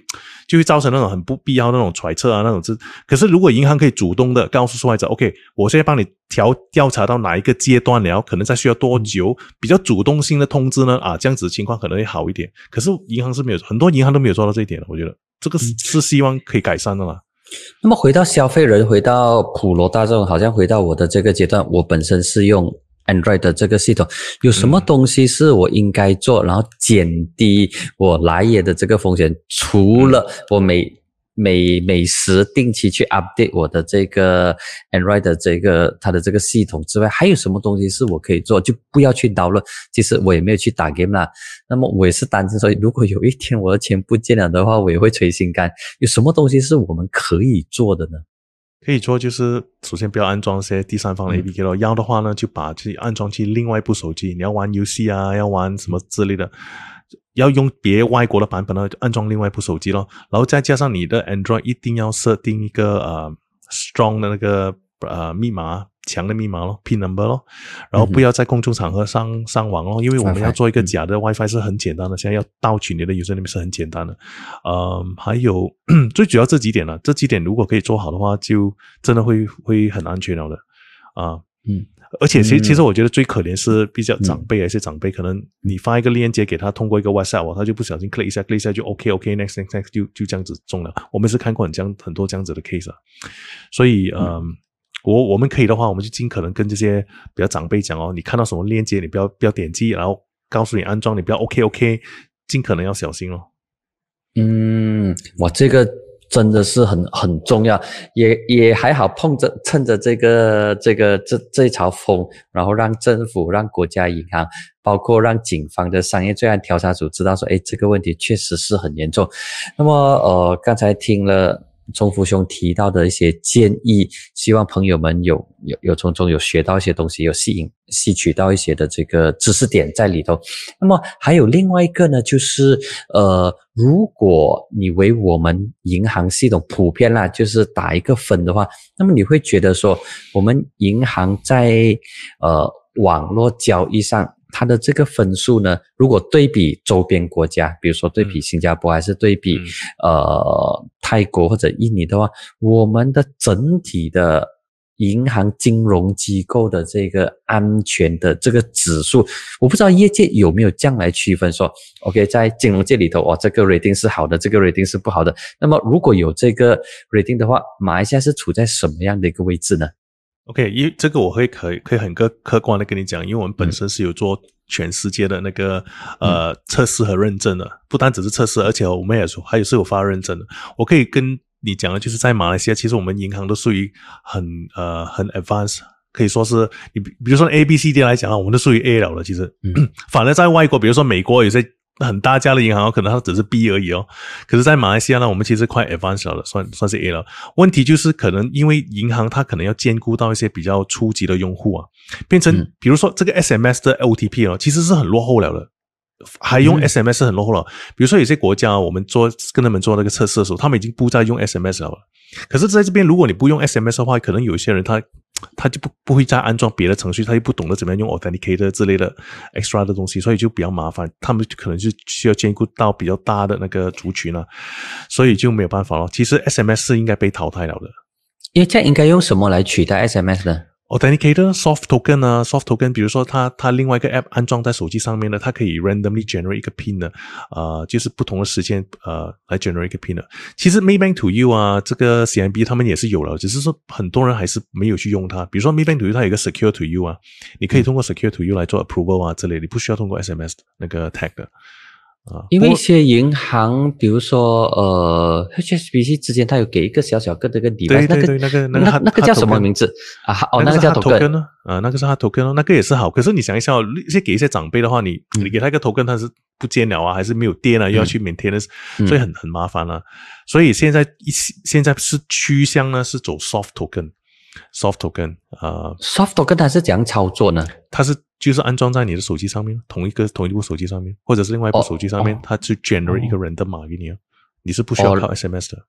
就会造成那种很不必要那种揣测啊那种。是，可是如果银行可以主动的告诉受害者，OK，我现在帮你调调查到哪一个阶段了，可能再需要多久，比较主动性的通知呢？啊，这样子情况可能会好一点。可是银行是没有，很多银行都没有做到这一点的我觉得这个是是希望可以改善的啦。那么回到消费人，回到普罗大众，好像回到我的这个阶段，我本身是用 Android 的这个系统，有什么东西是我应该做，然后减低我来也的这个风险？除了我每每每时定期去 update 我的这个 Android 的这个它的这个系统之外，还有什么东西是我可以做？就不要去 download。其实我也没有去打 game 啦。那么我也是担心说，如果有一天我的钱不见了的话，我也会捶心肝。有什么东西是我们可以做的呢？可以做，就是首先不要安装些第三方的 APK 咯。要的话呢，就把自己安装去另外一部手机。你要玩游戏啊，要玩什么之类的。要用别外国的版本呢，就安装另外一部手机咯，然后再加上你的 Android 一定要设定一个呃 strong 的那个呃密码强的密码咯，pin number 咯，然后不要在公众场合上上网咯，因为我们要做一个假的 WiFi 是很简单的，现在要盗取你的 user 那边是很简单的，呃，还有 最主要这几点了，这几点如果可以做好的话，就真的会会很安全了的，啊，嗯。而且，其其实我觉得最可怜是比较长辈，一些长辈可能你发一个链接给他，通过一个 WhatsApp，他就不小心 click 一下，click 一下就 OK OK next next next 就就这样子中了。我们是看过很这样很多这样子的 case 啊，所以嗯，我我们可以的话，我们就尽可能跟这些比较长辈讲哦，你看到什么链接，你不要不要点击，然后告诉你安装，你不要 OK OK，尽可能要小心哦。嗯，我这个。真的是很很重要，也也还好，碰着趁着这个这个这这一潮风，然后让政府、让国家银行，包括让警方的商业罪案调查组知道说，哎，这个问题确实是很严重。那么，呃，刚才听了。钟福兄提到的一些建议，希望朋友们有有有从中有学到一些东西，有吸引吸取到一些的这个知识点在里头。那么还有另外一个呢，就是呃，如果你为我们银行系统普遍啦，就是打一个分的话，那么你会觉得说，我们银行在呃网络交易上。它的这个分数呢，如果对比周边国家，比如说对比新加坡，还是对比呃泰国或者印尼的话，我们的整体的银行金融机构的这个安全的这个指数，我不知道业界有没有这样来区分说，OK，在金融界里头，哇，这个 rating 是好的，这个 rating 是不好的。那么如果有这个 rating 的话，马来西亚是处在什么样的一个位置呢？OK，因为这个我会可以可以很客客观的跟你讲，因为我们本身是有做全世界的那个呃测试和认证的，不单只是测试，而且我们也说还有是有发认证的。我可以跟你讲的，就是在马来西亚，其实我们银行都属于很呃很 advanced，可以说是你比如说 A B C D 来讲啊，我们都属于 A 了了。其实，反而在外国，比如说美国有些。很大家的银行可能它只是 B 而已哦，可是，在马来西亚呢，我们其实快 Advanced 了，算算是 A 了。问题就是可能因为银行它可能要兼顾到一些比较初级的用户啊，变成比如说这个 SMS 的 OTP 哦，其实是很落后了的，还用 SMS 是很落后了。比如说有些国家我们做跟他们做那个测试的时候，他们已经不再用 SMS 了。可是在这边，如果你不用 SMS 的话，可能有一些人他。他就不不会再安装别的程序，他又不懂得怎么样用 Authenticator 之类的 extra 的东西，所以就比较麻烦。他们可能就需要兼顾到比较大的那个族群了，所以就没有办法了。其实 SMS 是应该被淘汰了的，因为这应该用什么来取代 SMS 呢？Authenticator soft token 啊，soft token，比如说它它另外一个 app 安装在手机上面呢，它可以 randomly generate 一个 pin 呢，呃，就是不同的时间呃来 generate 一个 pin 的。其实 Maybank to You 啊，这个 CMB 他们也是有了，只是说很多人还是没有去用它。比如说 Maybank to You 它有一个 secure to You 啊，你可以通过 secure to You 来做 approval 啊之类，你不需要通过 SMS 那个 tag。啊，因为一些银行，比如说呃，HSBC 之间，它有给一个小小个的一个礼拜，那个那个那个那个叫什么名字啊？哦，那个叫 token 呢？啊，那个是他 token 哦，那个也是好。可是你想一下，一些给一些长辈的话，你你给他一个 token，他是不见了啊，还是没有电啊，又要去缅甸的，所以很很麻烦啊。所以现在一现在是趋向呢，是走 soft token，soft token 啊，soft token 它是怎样操作呢？它是。就是安装在你的手机上面，同一个同一部手机上面，或者是另外一部手机上面，它就 generate 一个人的码给你啊，你是不需要靠 SMS 的。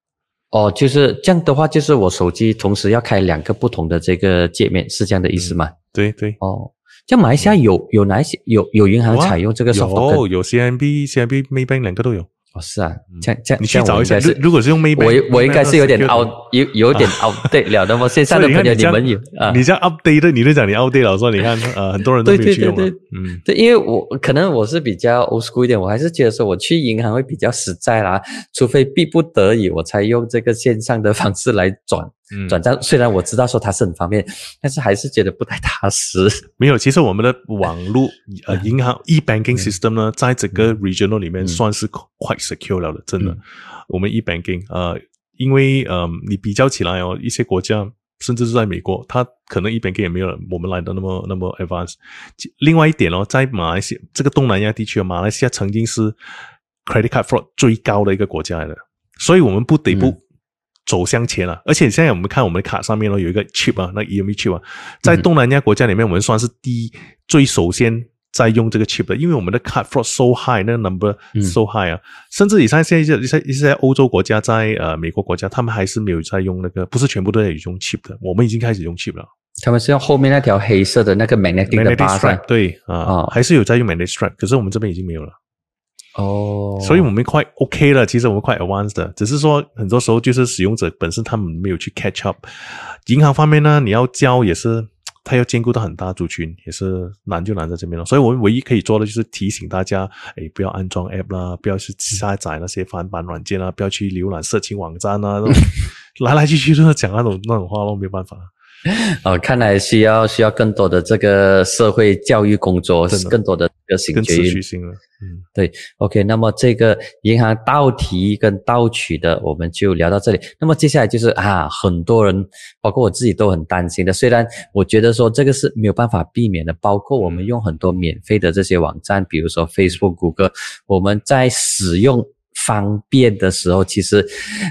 哦，就是这样的话，就是我手机同时要开两个不同的这个界面，是这样的意思吗？对对。哦，像马来西亚有有哪些有有银行采用这个？有有 CMB、CMB、Maybank 两个都有。哦，是啊，这样这样，你去找一下。是如果是用 Maybank，我我应该是有点 out，有有点 outdate 了。那么线上的朋友，你们有啊？你这样 update 的，你就讲你 outdate 了，说你看 呃，很多人都没有去用了。嗯，对，因为我可能我是比较 old school 一点，我还是觉得说我去银行会比较实在啦，除非逼不得已，我才用这个线上的方式来转。转账虽然我知道说它是很方便，但是还是觉得不太踏实。没有，其实我们的网络呃银行 e banking system 呢，在整个 regional 里面算是 quite secure 了的，真的。我们 e banking 呃因为呃，你比较起来哦，一些国家甚至是在美国，它可能一边给也没有我们来的那么那么 advanced。另外一点哦，在马来西亚这个东南亚地区啊，马来西亚曾经是 credit card fraud 最高的一个国家来的，所以我们不得不走向前了。而且现在我们看我们的卡上面呢有一个 chip 啊，那 EMV chip 啊，在东南亚国家里面，我们算是第一最首先。在用这个 chip 的，因为我们的 card fraud so high，那个 number so high 啊，甚至以上现在一些一些欧洲国家，在呃美国国家，他们还是没有在用那个，不是全部都在用 chip 的。我们已经开始用 chip 了。他们是用后面那条黑色的那个 magnetic 的 bar，对啊，还是有在用 magnetic stripe，可是我们这边已经没有了。哦，所以我们快 OK 了，其实我们快 advanced 的，只是说很多时候就是使用者本身他们没有去 catch up。银行方面呢，你要教也是。它要兼顾到很大族群，也是难就难在这边了。所以我们唯一可以做的就是提醒大家，哎，不要安装 app 啦，不要去下载那些翻版软件啦，不要去浏览色情网站啊，来来去去都是讲那种那种话咯，没有办法。哦，看来需要需要更多的这个社会教育工作，更多的个醒觉。嗯，对，OK，那么这个银行盗提跟盗取的，我们就聊到这里。那么接下来就是啊，很多人，包括我自己都很担心的。虽然我觉得说这个是没有办法避免的，包括我们用很多免费的这些网站，比如说 Facebook、谷歌，我们在使用。方便的时候，其实，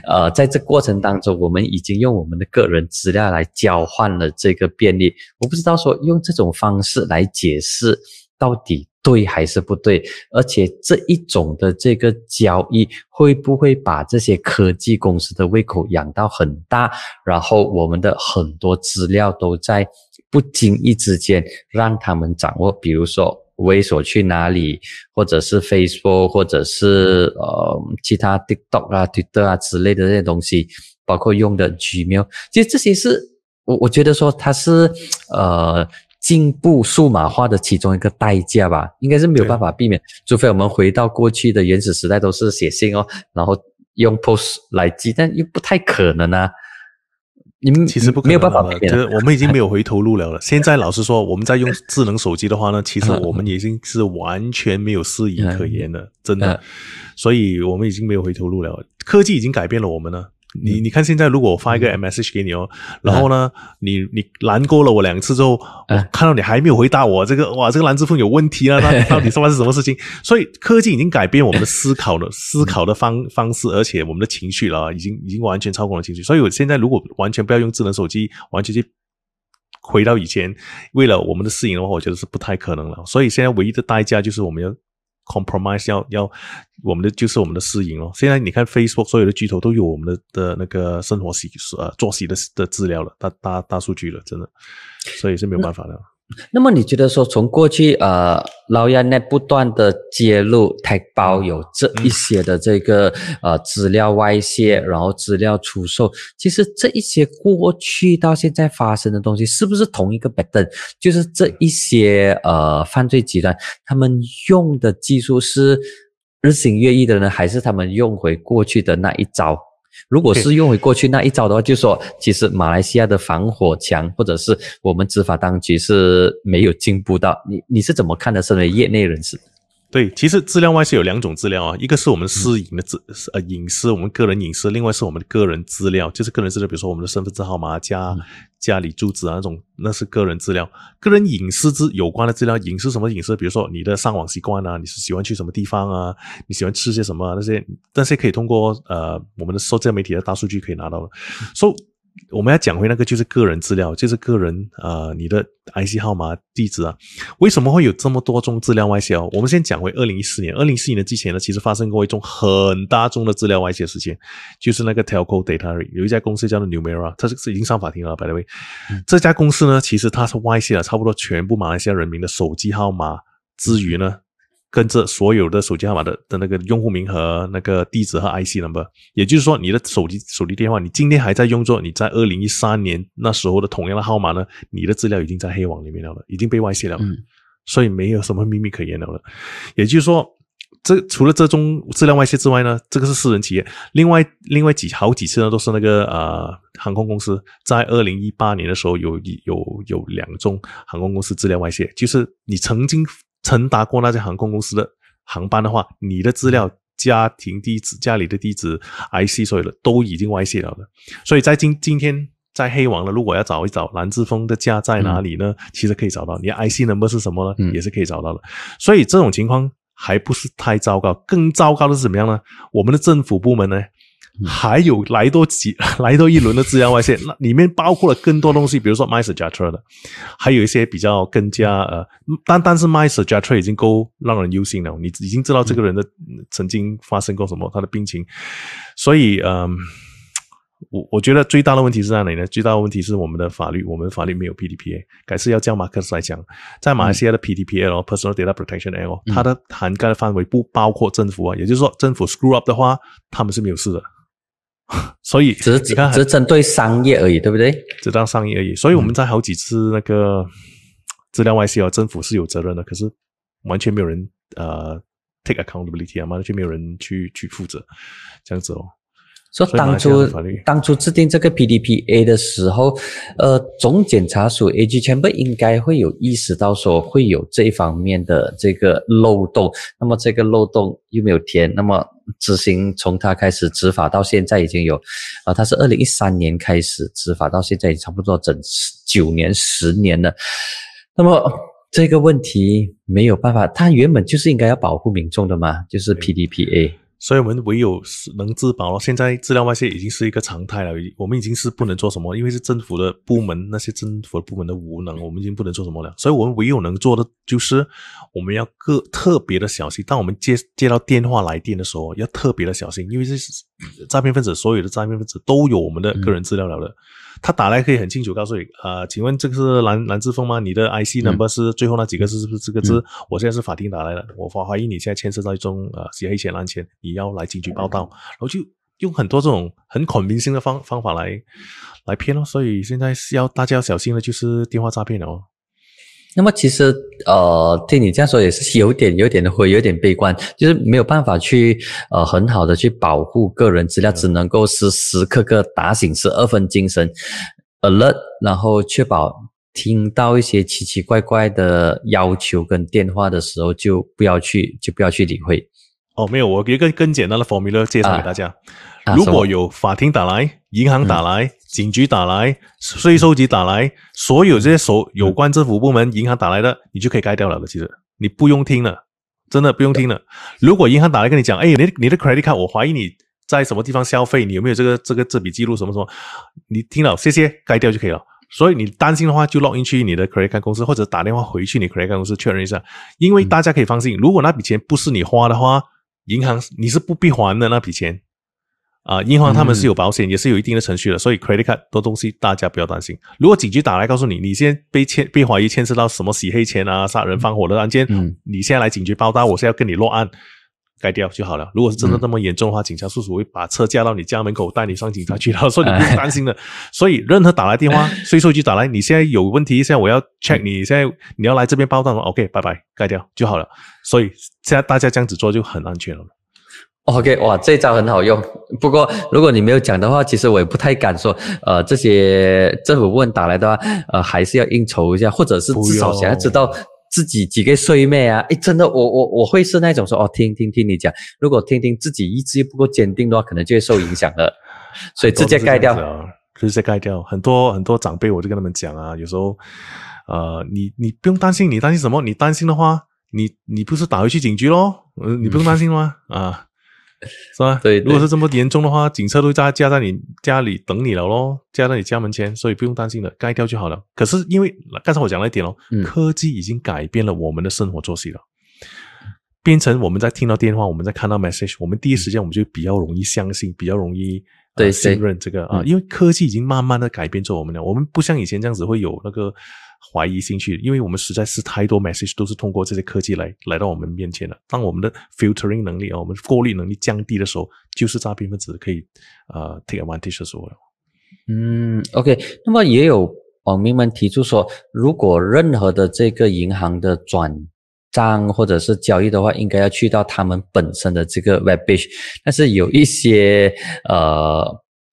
呃，在这过程当中，我们已经用我们的个人资料来交换了这个便利。我不知道说用这种方式来解释到底对还是不对，而且这一种的这个交易会不会把这些科技公司的胃口养到很大，然后我们的很多资料都在不经意之间让他们掌握，比如说。猥琐去哪里，或者是 Facebook，或者是呃其他 TikTok 啊、Twitter 啊之类的这些东西，包括用的 Gmail，其实这些是我我觉得说它是呃进步数码化的其中一个代价吧，应该是没有办法避免，除非我们回到过去的原始时代，都是写信哦，然后用 Post 来寄，但又不太可能啊。你们其实不没有办法就是我们已经没有回头路了了。现在老实说，我们在用智能手机的话呢，其实我们已经是完全没有视野可言了，真的。所以我们已经没有回头路了，科技已经改变了我们呢。你你看现在，如果我发一个 message 给你哦，然后呢，你你拦过了我两次之后，我看到你还没有回答我，这个哇，这个蓝之风有问题啊！那 到底发生什么事情？所以科技已经改变我们的思考的 思考的方方式，而且我们的情绪了，已经已经完全操控了情绪。所以我现在如果完全不要用智能手机，完全去回到以前，为了我们的适应的话，我觉得是不太可能了。所以现在唯一的代价就是我们要。Compromise 要要我们的就是我们的私营哦。现在你看 Facebook 所有的巨头都有我们的的那个生活习呃作息的的资料了，大大大数据了，真的，所以是没有办法的。那么你觉得说，从过去呃，老亚内不断的揭露、太包有这一些的这个呃资料外泄，然后资料出售，其实这一些过去到现在发生的东西，是不是同一个 pattern？就是这一些呃犯罪集团他们用的技术是日新月异的呢，还是他们用回过去的那一招？如果是用回过去那一招的话，就说其实马来西亚的防火墙，或者是我们执法当局是没有进步到。你你是怎么看的？身为业内人士？对，其实资料外是有两种资料啊，一个是我们私隐的资呃隐私，我们个人隐私；另外是我们的个人资料，就是个人资料，比如说我们的身份证号码、家家里住址啊那种，那是个人资料。个人隐私之有关的资料，隐私什么隐私？比如说你的上网习惯啊，你是喜欢去什么地方啊？你喜欢吃些什么？那些那些可以通过呃我们的社交媒体的大数据可以拿到的。所以。我们要讲回那个，就是个人资料，就是个人啊，你的 IC 号码、地址啊，为什么会有这么多宗资料外泄哦？我们先讲回二零一四年，二零一四年的之前呢，其实发生过一宗很大宗的资料外泄事件，就是那个 Telco Data，有一家公司叫做 Numera，它是是已经上法庭了，by the way，这家公司呢，其实它是外泄了差不多全部马来西亚人民的手机号码，之余呢。跟着所有的手机号码的的那个用户名和那个地址和 IC number，也就是说，你的手机手机电话，你今天还在用作你在二零一三年那时候的同样的号码呢？你的资料已经在黑网里面了，已经被外泄了，所以没有什么秘密可言了。也就是说，这除了这种资料外泄之外呢，这个是私人企业。另外，另外几好几次呢，都是那个呃航空公司在二零一八年的时候有有有两宗航空公司资料外泄，就是你曾经。乘搭过那些航空公司的航班的话，你的资料家庭地址、家里的地址、IC 所有的都已经外泄了的。所以在今今天在黑网了，如果要找一找蓝志峰的家在哪里呢？其实可以找到，你 IC number 是什么呢？也是可以找到的。所以这种情况还不是太糟糕，更糟糕的是怎么样呢？我们的政府部门呢？还有来多几 来多一轮的自然外泄，那里面包括了更多东西，比如说 m y s e r t r 的，还有一些比较更加呃，单单是 m y s e r t r 已经够让人忧心了，你已经知道这个人的曾经发生过什么，他的病情，所以嗯，我我觉得最大的问题是在哪里呢？最大的问题是我们的法律，我们法律没有 PDPA，改是要叫马克思来讲，在马来西亚的 PDPA，Personal Data Protection Act，它的涵盖的范围不包括政府啊，也就是说政府 screw up 的话，他们是没有事的。所以只只只针对商业而已，对不对？只当商业而已。所以我们在好几次那个资料外泄哦，政府是有责任的，可是完全没有人呃 take accountability 啊，完全没有人去去负责这样子哦。说当初当初制定这个 PDPA 的时候，呃，总检察署 AG 全部应该会有意识到说会有这一方面的这个漏洞，那么这个漏洞又没有填，那么执行从他开始执法到现在已经有，啊，他是二零一三年开始执法到现在差不多整九年十年了，那么这个问题没有办法，他原本就是应该要保护民众的嘛，就是 PDPA。所以我们唯有能自保了。现在资料外泄已经是一个常态了，我们已经是不能做什么，因为是政府的部门，那些政府的部门的无能，我们已经不能做什么了。所以我们唯有能做的就是，我们要个特别的小心。当我们接接到电话来电的时候，要特别的小心，因为这是诈骗分子，所有的诈骗分子都有我们的个人资料了的。他打来可以很清楚告诉你，呃，请问这个是蓝蓝志峰吗？你的 IC number 是最后那几个字是不是这个字？我现在是法庭打来的，我怀怀疑你现在牵涉到一宗呃洗黑钱蓝钱，你要来警局报道，然后就用很多这种很恐明性的方方法来来骗哦。所以现在是要大家要小心的，就是电话诈骗了哦。那么其实，呃，听你这样说也是有点、有点的会有点悲观，就是没有办法去，呃，很好的去保护个人资料，只能够时时刻刻打醒十二分精神，alert，然后确保听到一些奇奇怪怪的要求跟电话的时候，就不要去，就不要去理会。哦，没有，我一个更简单的 formula 介绍给大家。如果有法庭打来、银行打来、警局打来、税收局打来，所有这些所有关政府部门、银行打来的，你就可以盖掉了的。其实你不用听了，真的不用听了。如果银行打来跟你讲，哎，你你的 credit card，我怀疑你在什么地方消费，你有没有这个这个这笔记录什么什么？你听了，谢谢，盖掉就可以了。所以你担心的话，就 log in 去你的 credit card 公司，或者打电话回去你 credit card 公司确认一下。因为大家可以放心，如果那笔钱不是你花的话，银行你是不必还的那笔钱。啊，银行他们是有保险，也是有一定的程序的，所以 credit card 的东西大家不要担心。如果警局打来告诉你，你现在被牵被怀疑牵涉到什么洗黑钱啊、杀人放火的案件，嗯，你现在来警局报道，我是要跟你落案，改掉就好了。如果是真的这么严重的话，警察叔叔会把车架到你家门口，带你上警察局，所以你不用担心的。所以任何打来电话，税收局打来，你现在有问题，现在我要 check 你现在你要来这边报道，OK，拜拜，改掉就好了。所以现在大家这样子做就很安全了。OK，哇，这招很好用。不过，如果你没有讲的话，其实我也不太敢说。呃，这些政府部门打来的话，呃，还是要应酬一下，或者是至少想要知道自己几个岁妹啊。诶，真的，我我我会是那种说，哦，听听听你讲。如果听听自己意志又不够坚定的话，可能就会受影响了。所以直接盖掉，直接盖掉。很多很多长辈，我就跟他们讲啊，有时候，呃，你你不用担心，你担心什么？你担心的话，你你不是打回去警局咯？嗯，你不用担心吗？啊。是吧？对，如果是这么严重的话，警车都在架在你家里等你了咯，架在你家门前，所以不用担心的，盖掉就好了。可是因为刚才我讲了一点哦，科技已经改变了我们的生活作息了，变成我们在听到电话，我们在看到 message，我们第一时间我们就比较容易相信，比较容易对信任这个啊，因为科技已经慢慢的改变着我们了，我们不像以前这样子会有那个。怀疑兴趣，因为我们实在是太多 message 都是通过这些科技来来到我们面前的。当我们的 filtering 能力啊，我们过滤能力降低的时候，就是诈骗分子可以呃 take advantage 的时候了。嗯，OK。那么也有网民们提出说，如果任何的这个银行的转账或者是交易的话，应该要去到他们本身的这个 web page。但是有一些呃。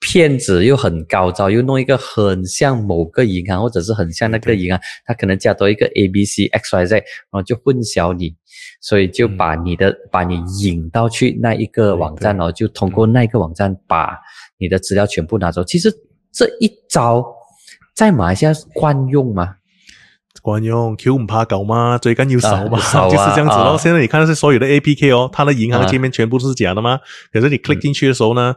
骗子又很高招，又弄一个很像某个银行，或者是很像那个银行，他可能加多一个 A B C X Y Z，然后就混淆你，所以就把你的把你引到去那一个网站，然后就通过那一个网站把你的资料全部拿走。其实这一招在马来西亚惯用吗？惯用，Q 唔怕狗吗？追赶要手嘛，啊就是这样子咯。啊现在你看的是所有的 APK 哦，它的银行界面全部都是假的吗？可是你 click 进去的时候呢，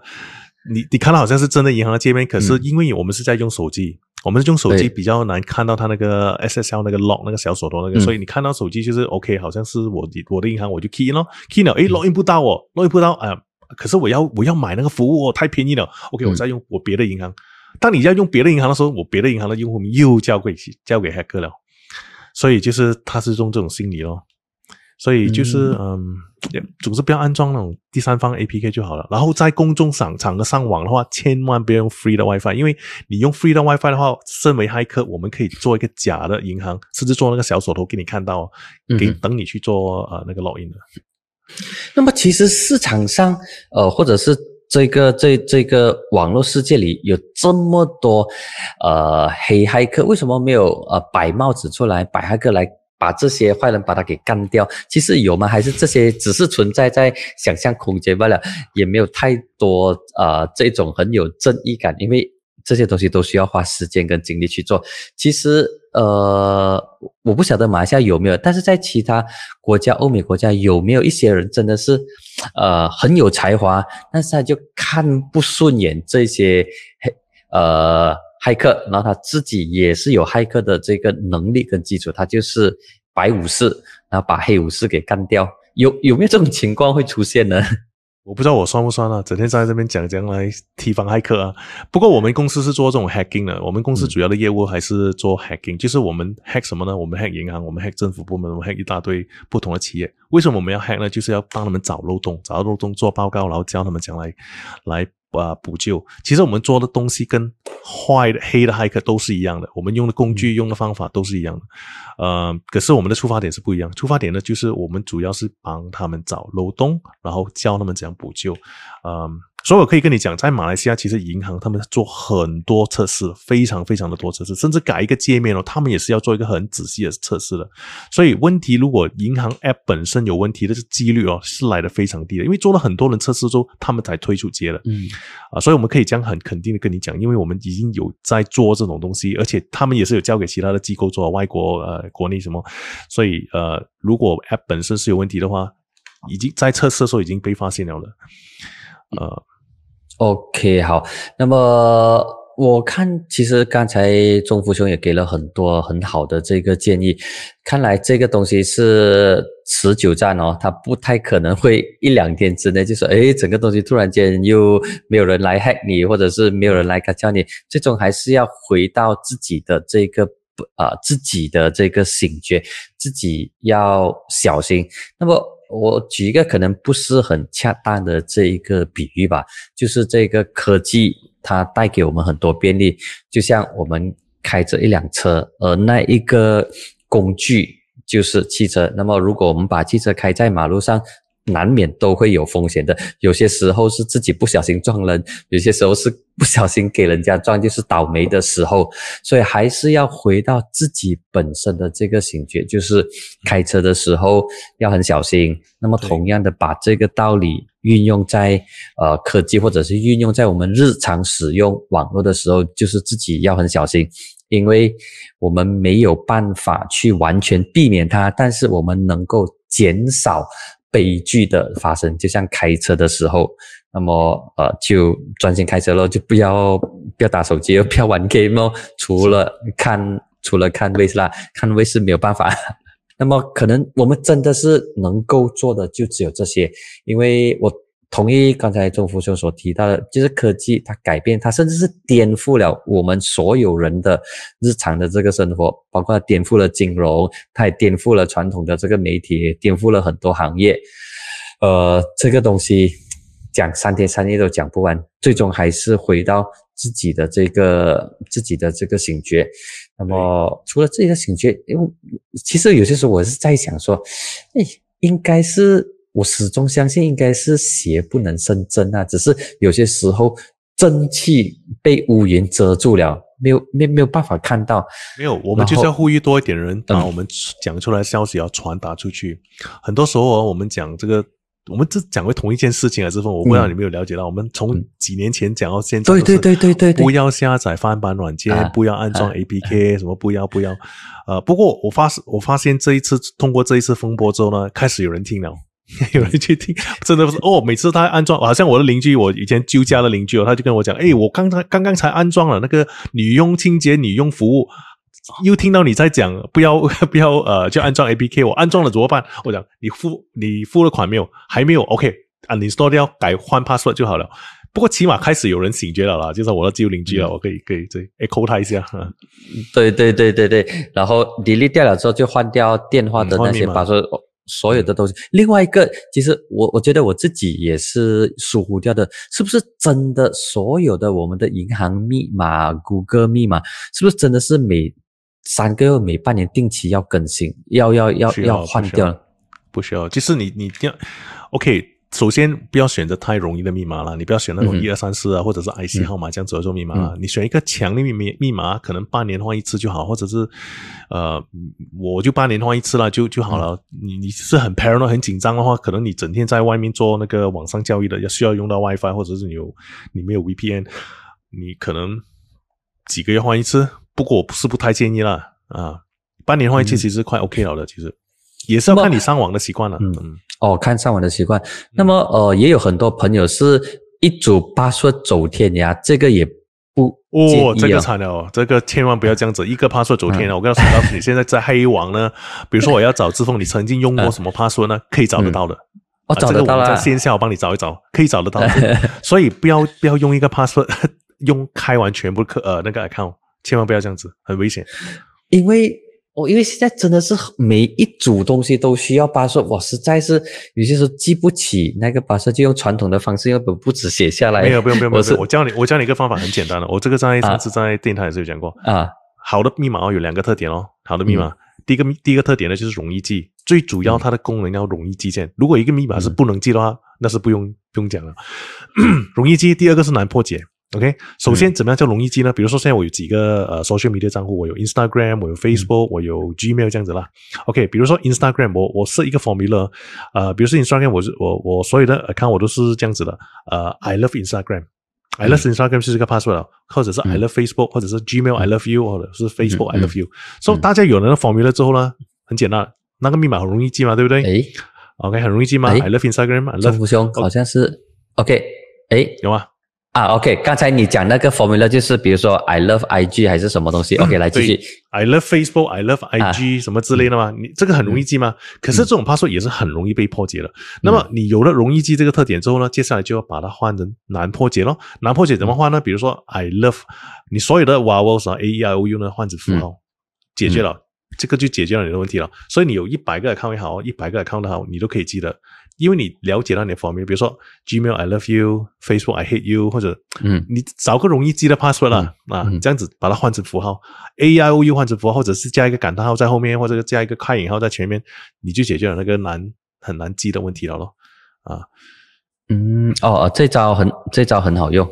你你看到好像是真的银行的界面，可是因为我们是在用手机，我们是用手机比较难看到它那个 SSL 那个 lock 那个小锁头那个，嗯。所以你看到手机就是 OK，好像是我我的银行，我就 key in 咯，key 了，诶 login 不到哦，login 不到啊、可是我要我要买那个服务哦，太便宜了，OK，我嗯。再用我别的银行。当你要用别的银行的时候，我别的银行的用户名又交给交给黑客了。所以就是他是用这种心理咯，所以就是嗯也总之不要安装那种第三方 APK 就好了。然后在公众场场合上网的话，千万不要用 free 的 WiFi，因为你用 free 的 WiFi 的话，身为骇客，我们可以做一个假的银行，甚至做那个小手头给你看到，给等你去做呃那个 login 的。那么其实市场上，呃，或者是这个这这个网络世界里有这么多呃黑骇客，为什么没有呃摆帽子出来，摆骇客来把这些坏人把他给干掉？其实有吗？还是这些只是存在在想象空间罢了，也没有太多呃这种很有正义感，因为这些东西都需要花时间跟精力去做。其实呃，我不晓得马来西亚有没有，但是在其他国家、欧美国家有没有一些人真的是呃很有才华，但是他就看不顺眼这些黑呃骇客，然后他自己也是有骇客的这个能力跟基础，他就是白武士，然后把黑武士给干掉。有有没有这种情况会出现呢？我不知道我算不算啊，整天在这边讲讲来提防骇客啊。不过我们公司是做这种 hacking 的，我们公司主要的业务还是做 hacking，、就是我们 hack 什么呢？我们 hack 银行，我们 hack 政府部门，我们 hack 一大堆不同的企业。为什么我们要 hack 呢？就是要帮他们找漏洞，找到漏洞做报告，然后教他们将来来啊、补救。其实我们做的东西跟坏的黑的骇客都是一样的，我们用的工具、用的方法都是一样的。呃，可是我们的出发点是不一样。出发点呢，就是我们主要是帮他们找漏洞，然后教他们怎样补救。嗯，所以我可以跟你讲，在马来西亚，其实银行他们做很多测试，非常非常的多测试，甚至改一个界面哦，他们也是要做一个很仔细的测试的。所以问题，如果银行 App 本身有问题的，这几率哦是来的非常低的，因为做了很多人测试之后，他们才推出街的。嗯啊，所以我们可以这样很肯定的跟你讲，因为我们已经有在做这种东西，而且他们也是有交给其他的机构做，外国呃国内什么，所以呃，如果 App 本身是有问题的话，已经在测试的时候已经被发现了的。呃，OK，好，那么我看其实刚才钟福兄也给了很多很好的这个建议，看来这个东西是持久战哦，它不太可能会一两天之内就说，诶，整个东西突然间又没有人来 hack 你，或者是没有人来干叫你，最终还是要回到自己的这个呃自己的这个醒觉，自己要小心。那么我举一个可能不是很恰当的这一个比喻吧，就是这个科技它带给我们很多便利，就像我们开着一辆车，而那一个工具就是汽车。那么如果我们把汽车开在马路上，难免都会有风险的。有些时候是自己不小心撞人，有些时候是不小心给人家撞，就是倒霉的时候。所以还是要回到自己本身的这个醒觉，就是开车的时候要很小心。那么同样的，把这个道理运用在呃科技，或者是运用在我们日常使用网络的时候，就是自己要很小心。因为我们没有办法去完全避免它，但是我们能够减少悲剧的发生。就像开车的时候，那么呃就专心开车咯，就不要不要打手机，不要玩 game 哦。除了看除了看卫视啦，看卫视没有办法。那么可能我们真的是能够做的就只有这些，因为我同意刚才钟福兄所提到的，就是科技它改变，它甚至是颠覆了我们所有人的日常的这个生活，包括颠覆了金融，它也颠覆了传统的这个媒体，颠覆了很多行业。呃，这个东西讲三天三夜都讲不完，最终还是回到自己的这个自己的这个醒觉。那么除了自己的醒觉，因为其实有些时候我是在想说，哎，应该是我始终相信应该是邪不能胜正啊，只是有些时候正气被乌云遮住了，没有没没有办法看到。没有，我们就是要呼吁多一点人把我们讲出来的消息要传达出去。很多时候我们讲这个。我们只讲过同一件事情啊，志峰，我不知道你没有了解到，我们从几年前讲到现在，对对对对对，不要下载翻版软件，不要安装 APK，什么不要不要。呃，不过我发我发现这一次通过这一次风波之后呢，开始有人听了，有人去听，真的不是哦。每次他安装，好像我的邻居，我以前旧家的邻居哦，他就跟我讲，哎，我刚才刚刚才安装了那个女佣清洁女佣服务。又听到你在讲不要 不要呃，就安装 APK，我安装了怎么办？我讲你付你付了款没有？还没有？OK，啊，你 store 掉改换 password 就好了。不过起码开始有人醒觉了啦，就是我的旧邻居了，我可以可以这 echo 他一下。对对对对对，然后 delete 掉了之后就换掉电话的那些 password，所有的东西。另外一个，其实我我觉得我自己也是疏忽掉的，是不是真的所有的我们的银行密码、谷歌密码，是不是真的是每三个月每半年定期要更新，要要要要换掉，不需要。就是你你要 OK，首先不要选择太容易的密码了，你不要选那种一二三四啊，或者是 IC 号码这样子的做密码。你选一个强的密密密码，可能半年换一次就好，或者是呃，我就半年换一次了就就好了。你你是很 paranoid 很紧张的话，可能你整天在外面做那个网上交易的，要需要用到 WiFi，或者是你有你没有 VPN，你可能几个月换一次。不过我不是不太建议啦，啊，半年换一次其实快 OK 了的，其实也是要看你上网的习惯了。嗯，哦，看上网的习惯。那么呃，也有很多朋友是一组八说走天涯，这个也不哦，这个惨了，这个千万不要这样子，一个 password 走天涯。我告诉你，现在在黑网呢，比如说我要找志峰，你曾经用过什么 password 呢？可以找得到的，我 找得到了，在线下我帮你找一找，可以找得到。所以不要不要用一个 password，用开完全部课呃那个 account。千万不要这样子，很危险。因为我因为现在真的是每一组东西都需要把说，我实在是有些时候记不起那个把说，就用传统的方式，用本簿子写下来。没有，不用，不用，不用。我教你，我教你一个方法，很简单的。我这个在上次在电台也是有讲过啊。好的密码哦，有两个特点哦。好的密码，第一个第一个特点呢就是容易记，最主要它的功能要容易记键。如果一个密码是不能记的话，那是不用不用讲了。容易记，第二个是难破解。OK，首先怎么样叫容易记呢？比如说现在我有几个呃 social media 账户，我有 Instagram，我有 Facebook，我有 Gmail 这样子啦。OK，比如说 Instagram，我我设一个 formula，呃，比如说 Instagram，我是我我所有的 account 我都是这样子的，呃，I love Instagram，I love Instagram 是这个 password，或者是 I love Facebook，或者是 Gmail I love you，或者是 Facebook I love you。所以大家有了那 formula 之后呢，很简单，那个密码很容易记嘛，对不对？诶 o k 很容易记吗？I love Instagram，I love 兄好像是 OK，诶，有吗？啊，OK，刚才你讲那个 formula 就是，比如说 I love IG 还是什么东西？OK，来继续。I love Facebook，I love IG 什么之类的吗？你这个很容易记吗？可是这种 password 也是很容易被破解的。那么你有了容易记这个特点之后呢，接下来就要把它换成难破解咯。难破解怎么换呢？比如说 I love，你所有的 vowels 啊，A E I O U 呢换成符号，解决了，这个就解决了你的问题了。所以你有一百个 account 也好，一百个 account 也好，你都可以记得。因为你了解到你的方面，比如说 Gmail I love you，Facebook I hate you，或者嗯，你找个容易记的 password 啦，啊，这样子把它换成符号，A I O U 换成符号，或者是加一个感叹号在后面，或者加一个开引号在前面，你就解决了那个难很难记的问题了咯，啊，嗯，哦，这招很这招很好用，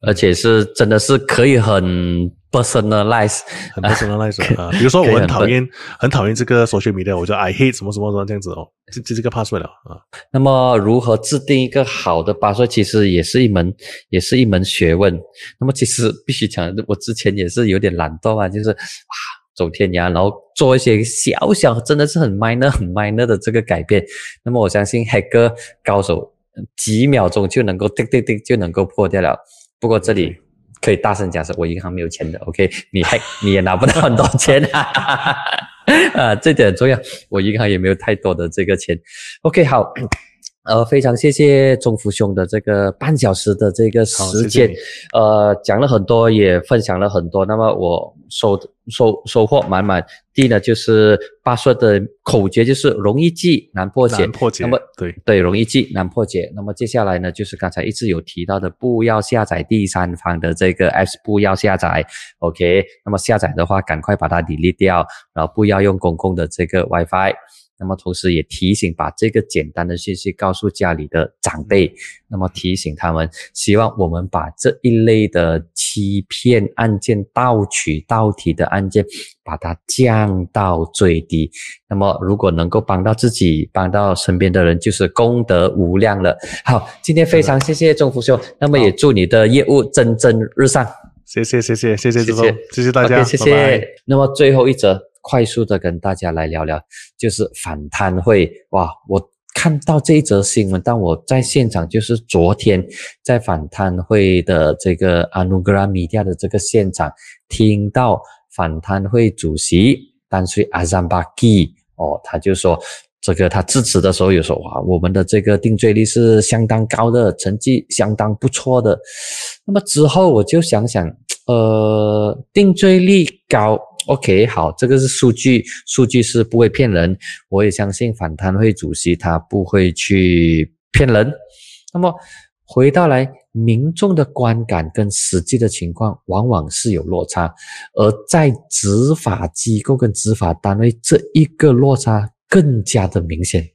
而且是真的是可以很。personalize，很 personalize 啊，比如说我很讨厌很讨厌这个 social media，我就 I hate 什么什么什么这样子哦，这这这个 password 了啊。那么如何制定一个好的 password，其实也是一门也是一门学问。那么其实必须讲，我之前也是有点懒惰啊，就是哇走天涯，然后做一些小小真的是很 minor 很 minor 的这个改变。那么我相信 hacker 高手几秒钟就能够叮叮叮就能够破掉了。不过这里。可以大声讲说，我银行没有钱的，OK？你还你也拿不到很多钱啊，啊，这点很重要。我银行也没有太多的这个钱，OK？好，呃，非常谢谢钟福兄的这个半小时的这个时间，呃，讲了很多，也分享了很多。那么我。收收收获满满。第一呢，就是八顺的口诀就是容易记难破解。难破解。那么对对，容易记难破解。那么接下来呢，就是刚才一直有提到的，不要下载第三方的这个 apps，不要下载。OK。那么下载的话，赶快把它 delete 掉，然后不要用公共的这个 WiFi。那么同时也提醒，把这个简单的信息告诉家里的长辈，那么提醒他们，希望我们把这一类的欺骗案件、盗取盗题的案件，把它降到最低。那么如果能够帮到自己、帮到身边的人，就是功德无量了。好，今天非常谢谢钟福兄，那么也祝你的业务蒸蒸日上。谢谢谢谢谢谢谢谢谢谢大家，谢谢。那么最后一则，快速的跟大家来聊聊，就是反贪会。哇，我看到这一则新闻，但我在现场，就是昨天在反贪会的这个阿努格拉米亚的这个现场，听到反贪会主席丹瑞阿赞巴基哦，他就说这个他致辞的时候有说哇，我们的这个定罪率是相当高的，成绩相当不错的。那么之后我就想想。呃，定罪率高，OK，好，这个是数据，数据是不会骗人。我也相信反贪会主席他不会去骗人。那么回到来，民众的观感跟实际的情况往往是有落差，而在执法机构跟执法单位这一个落差更加的明显。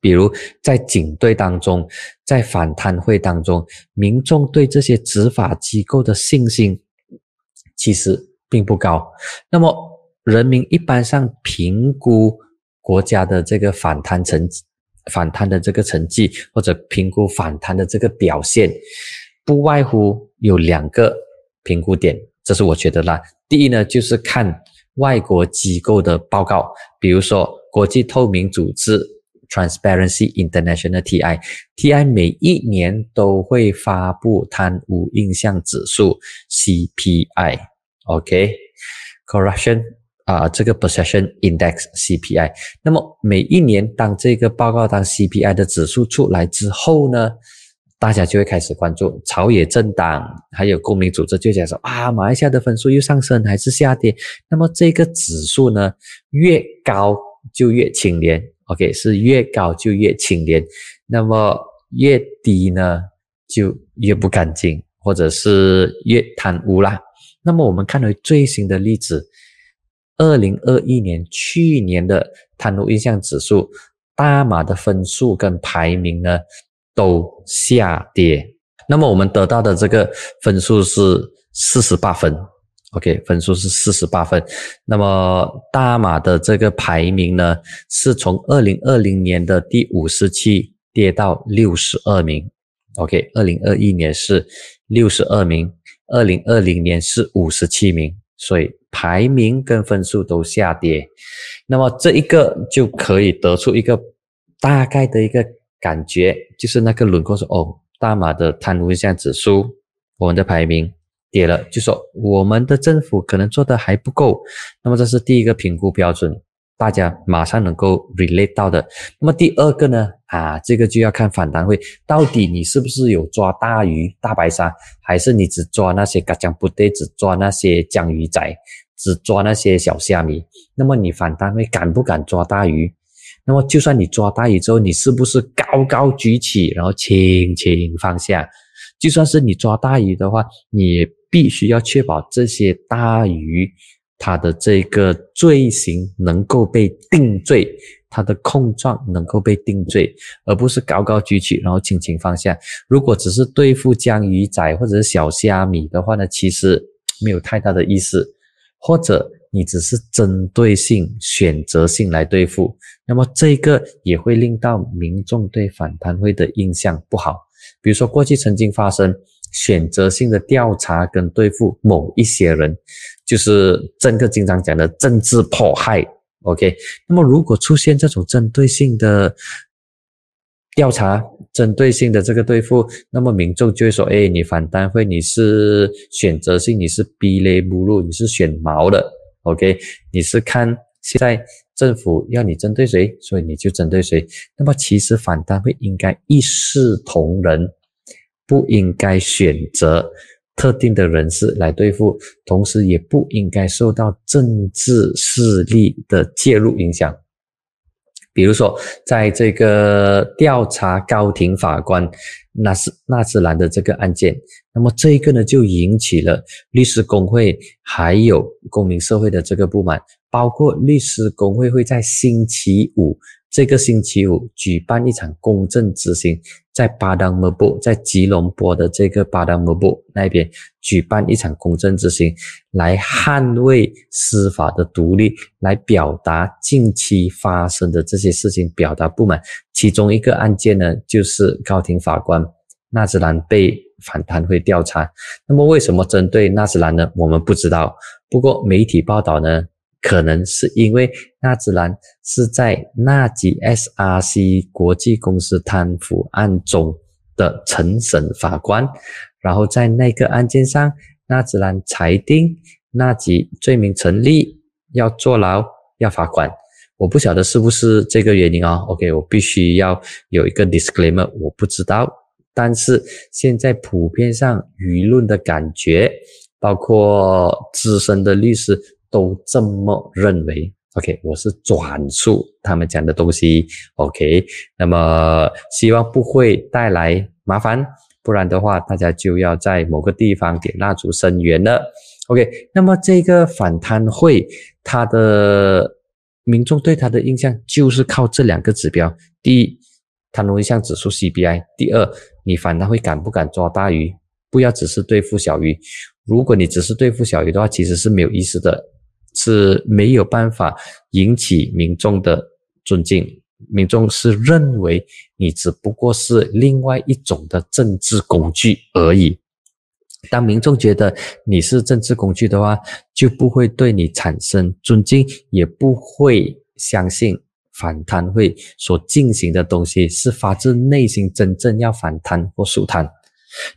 比如在警队当中，在反贪会当中，民众对这些执法机构的信心其实并不高。那么，人民一般上评估国家的这个反贪成反贪的这个成绩，或者评估反贪的这个表现，不外乎有两个评估点，这是我觉得啦。第一呢，就是看外国机构的报告，比如说国际透明组织。Transparency International TI，TI 每一年都会发布贪污印象指数 （CPI） OK，corruption 啊这个 Perception Index CPI。那么每一年当这个报告当 CPI 的指数出来之后呢，大家就会开始关注朝野政党还有公民组织就讲说啊，马来西亚的分数又上升还是下跌？那么这个指数呢越高就越清廉。OK，是越高就越清廉，那么越低呢就越不干净，或者是越贪污啦。那么我们看回最新的例子，二零二一年去年的贪污印象指数，大马的分数跟排名呢都下跌。那么我们得到的这个分数是四十八分。OK，分数是四十八分。那么大马的这个排名呢，是从二零二零年的第五十七跌到六十二名。OK，二零二一年是六十二名，二零二零年是五十七名，所以排名跟分数都下跌。那么这一个就可以得出一个大概的一个感觉，就是那个轮廓说，哦，大马的贪污项指数，我们的排名。跌了，就说我们的政府可能做的还不够，那么这是第一个评估标准，大家马上能够 relate 到的。那么第二个呢？啊，这个就要看反弹会到底你是不是有抓大鱼大白鲨，还是你只抓那些嘎江不对，只抓那些江鱼仔，只抓那些小虾米。那么你反弹会敢不敢抓大鱼？那么就算你抓大鱼之后，你是不是高高举起，然后轻轻放下？就算是你抓大鱼的话，你。必须要确保这些大鱼，它的这个罪行能够被定罪，它的控状能够被定罪，而不是高高举起，然后轻轻放下。如果只是对付江鱼仔或者是小虾米的话呢，其实没有太大的意思。或者你只是针对性、选择性来对付，那么这个也会令到民众对反贪会的印象不好。比如说过去曾经发生。选择性的调查跟对付某一些人，就是郑克经常讲的政治迫害。OK，那么如果出现这种针对性的调查、针对性的这个对付，那么民众就会说：“哎，你反单会，你是选择性，你是 B 类目录，你是选毛的。”OK，你是看现在政府要你针对谁，所以你就针对谁。那么其实反单会应该一视同仁。不应该选择特定的人士来对付，同时也不应该受到政治势力的介入影响。比如说，在这个调查高庭法官纳斯纳兹兰的这个案件，那么这一个呢，就引起了律师工会还有公民社会的这个不满，包括律师工会会在星期五。这个星期五举办一场公正执行，在巴当莫布，在吉隆坡的这个巴当莫布那边举办一场公正执行，来捍卫司法的独立，来表达近期发生的这些事情，表达不满。其中一个案件呢，就是高庭法官纳兹兰被反贪会调查。那么为什么针对纳兹兰呢？我们不知道。不过媒体报道呢？可能是因为纳兹兰是在纳吉 SRC 国际公司贪腐案中的承审法官，然后在那个案件上，纳兹兰裁定纳吉罪名成立，要坐牢，要罚款。我不晓得是不是这个原因啊？OK，我必须要有一个 disclaimer，我不知道。但是现在普遍上舆论的感觉，包括资深的律师。都这么认为，OK，我是转述他们讲的东西，OK，那么希望不会带来麻烦，不然的话，大家就要在某个地方点蜡烛声援了，OK，那么这个反贪会，他的民众对他的印象就是靠这两个指标：第一，贪污一项指数 CBI；第二，你反贪会敢不敢抓大鱼？不要只是对付小鱼，如果你只是对付小鱼的话，其实是没有意思的。是没有办法引起民众的尊敬，民众是认为你只不过是另外一种的政治工具而已。当民众觉得你是政治工具的话，就不会对你产生尊敬，也不会相信反贪会所进行的东西是发自内心真正要反贪或肃贪。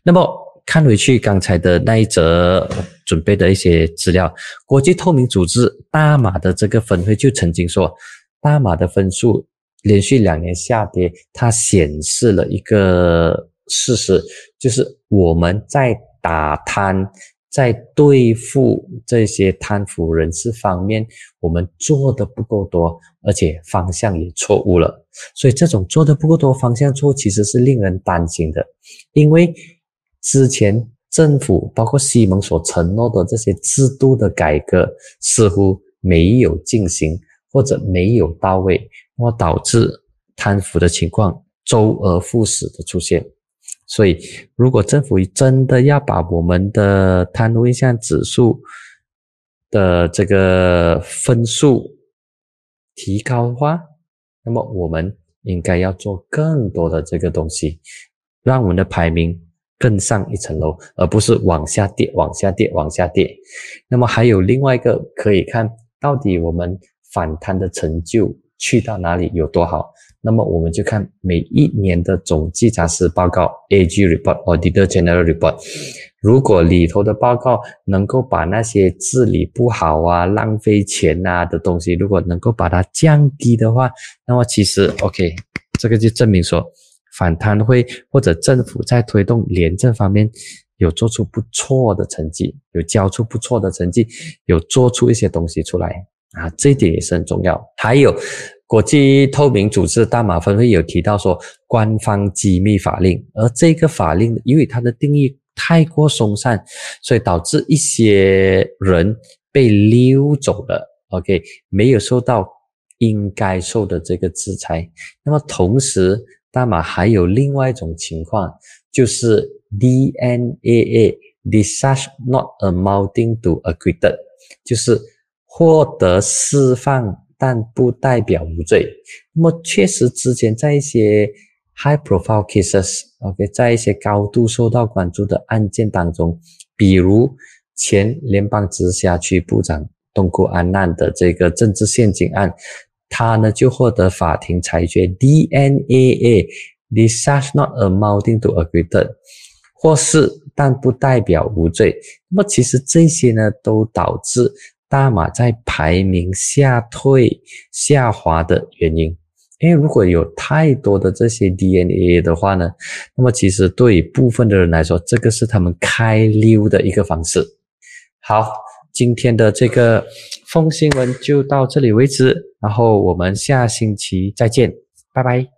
那么。看回去刚才的那一则准备的一些资料，国际透明组织大马的这个分会就曾经说，大马的分数连续两年下跌，它显示了一个事实，就是我们在打贪、在对付这些贪腐人士方面，我们做的不够多，而且方向也错误了。所以这种做的不够多、方向错，其实是令人担心的，因为。之前政府包括西蒙所承诺的这些制度的改革似乎没有进行或者没有到位，那么导致贪腐的情况周而复始的出现。所以，如果政府真的要把我们的贪污印象指数的这个分数提高的话，那么我们应该要做更多的这个东西，让我们的排名。更上一层楼，而不是往下跌、往下跌、往下跌。那么还有另外一个可以看到底我们反弹的成就去到哪里有多好？那么我们就看每一年的总稽查师报告 （AG Report） （Auditor General Report）。如果里头的报告能够把那些治理不好啊、浪费钱啊的东西，如果能够把它降低的话，那么其实 OK，这个就证明说。反贪会或者政府在推动廉政方面有做出不错的成绩，有交出不错的成绩，有做出一些东西出来啊，这一点也是很重要。还有国际透明组织大马分会有提到说，官方机密法令，而这个法令因为它的定义太过松散，所以导致一些人被溜走了。OK，没有受到应该受的这个制裁。那么同时，大马还有另外一种情况，就是 DNAA（Discharge Not Amounting to Acquittal），就是获得释放但不代表无罪。那么确实，之前在一些 high-profile cases，OK，在一些高度受到关注的案件当中，比如前联邦直辖区部长东库安难的这个政治陷阱案。他呢就获得法庭裁决 DNAA，this does not amounting to acquittal，或是但不代表无罪。那么其实这些呢都导致大马在排名下退下滑的原因。因为如果有太多的这些 DNA 的话呢，那么其实对于部分的人来说，这个是他们开溜的一个方式。好，今天的这个风新闻就到这里为止。然后我们下星期再见，拜拜。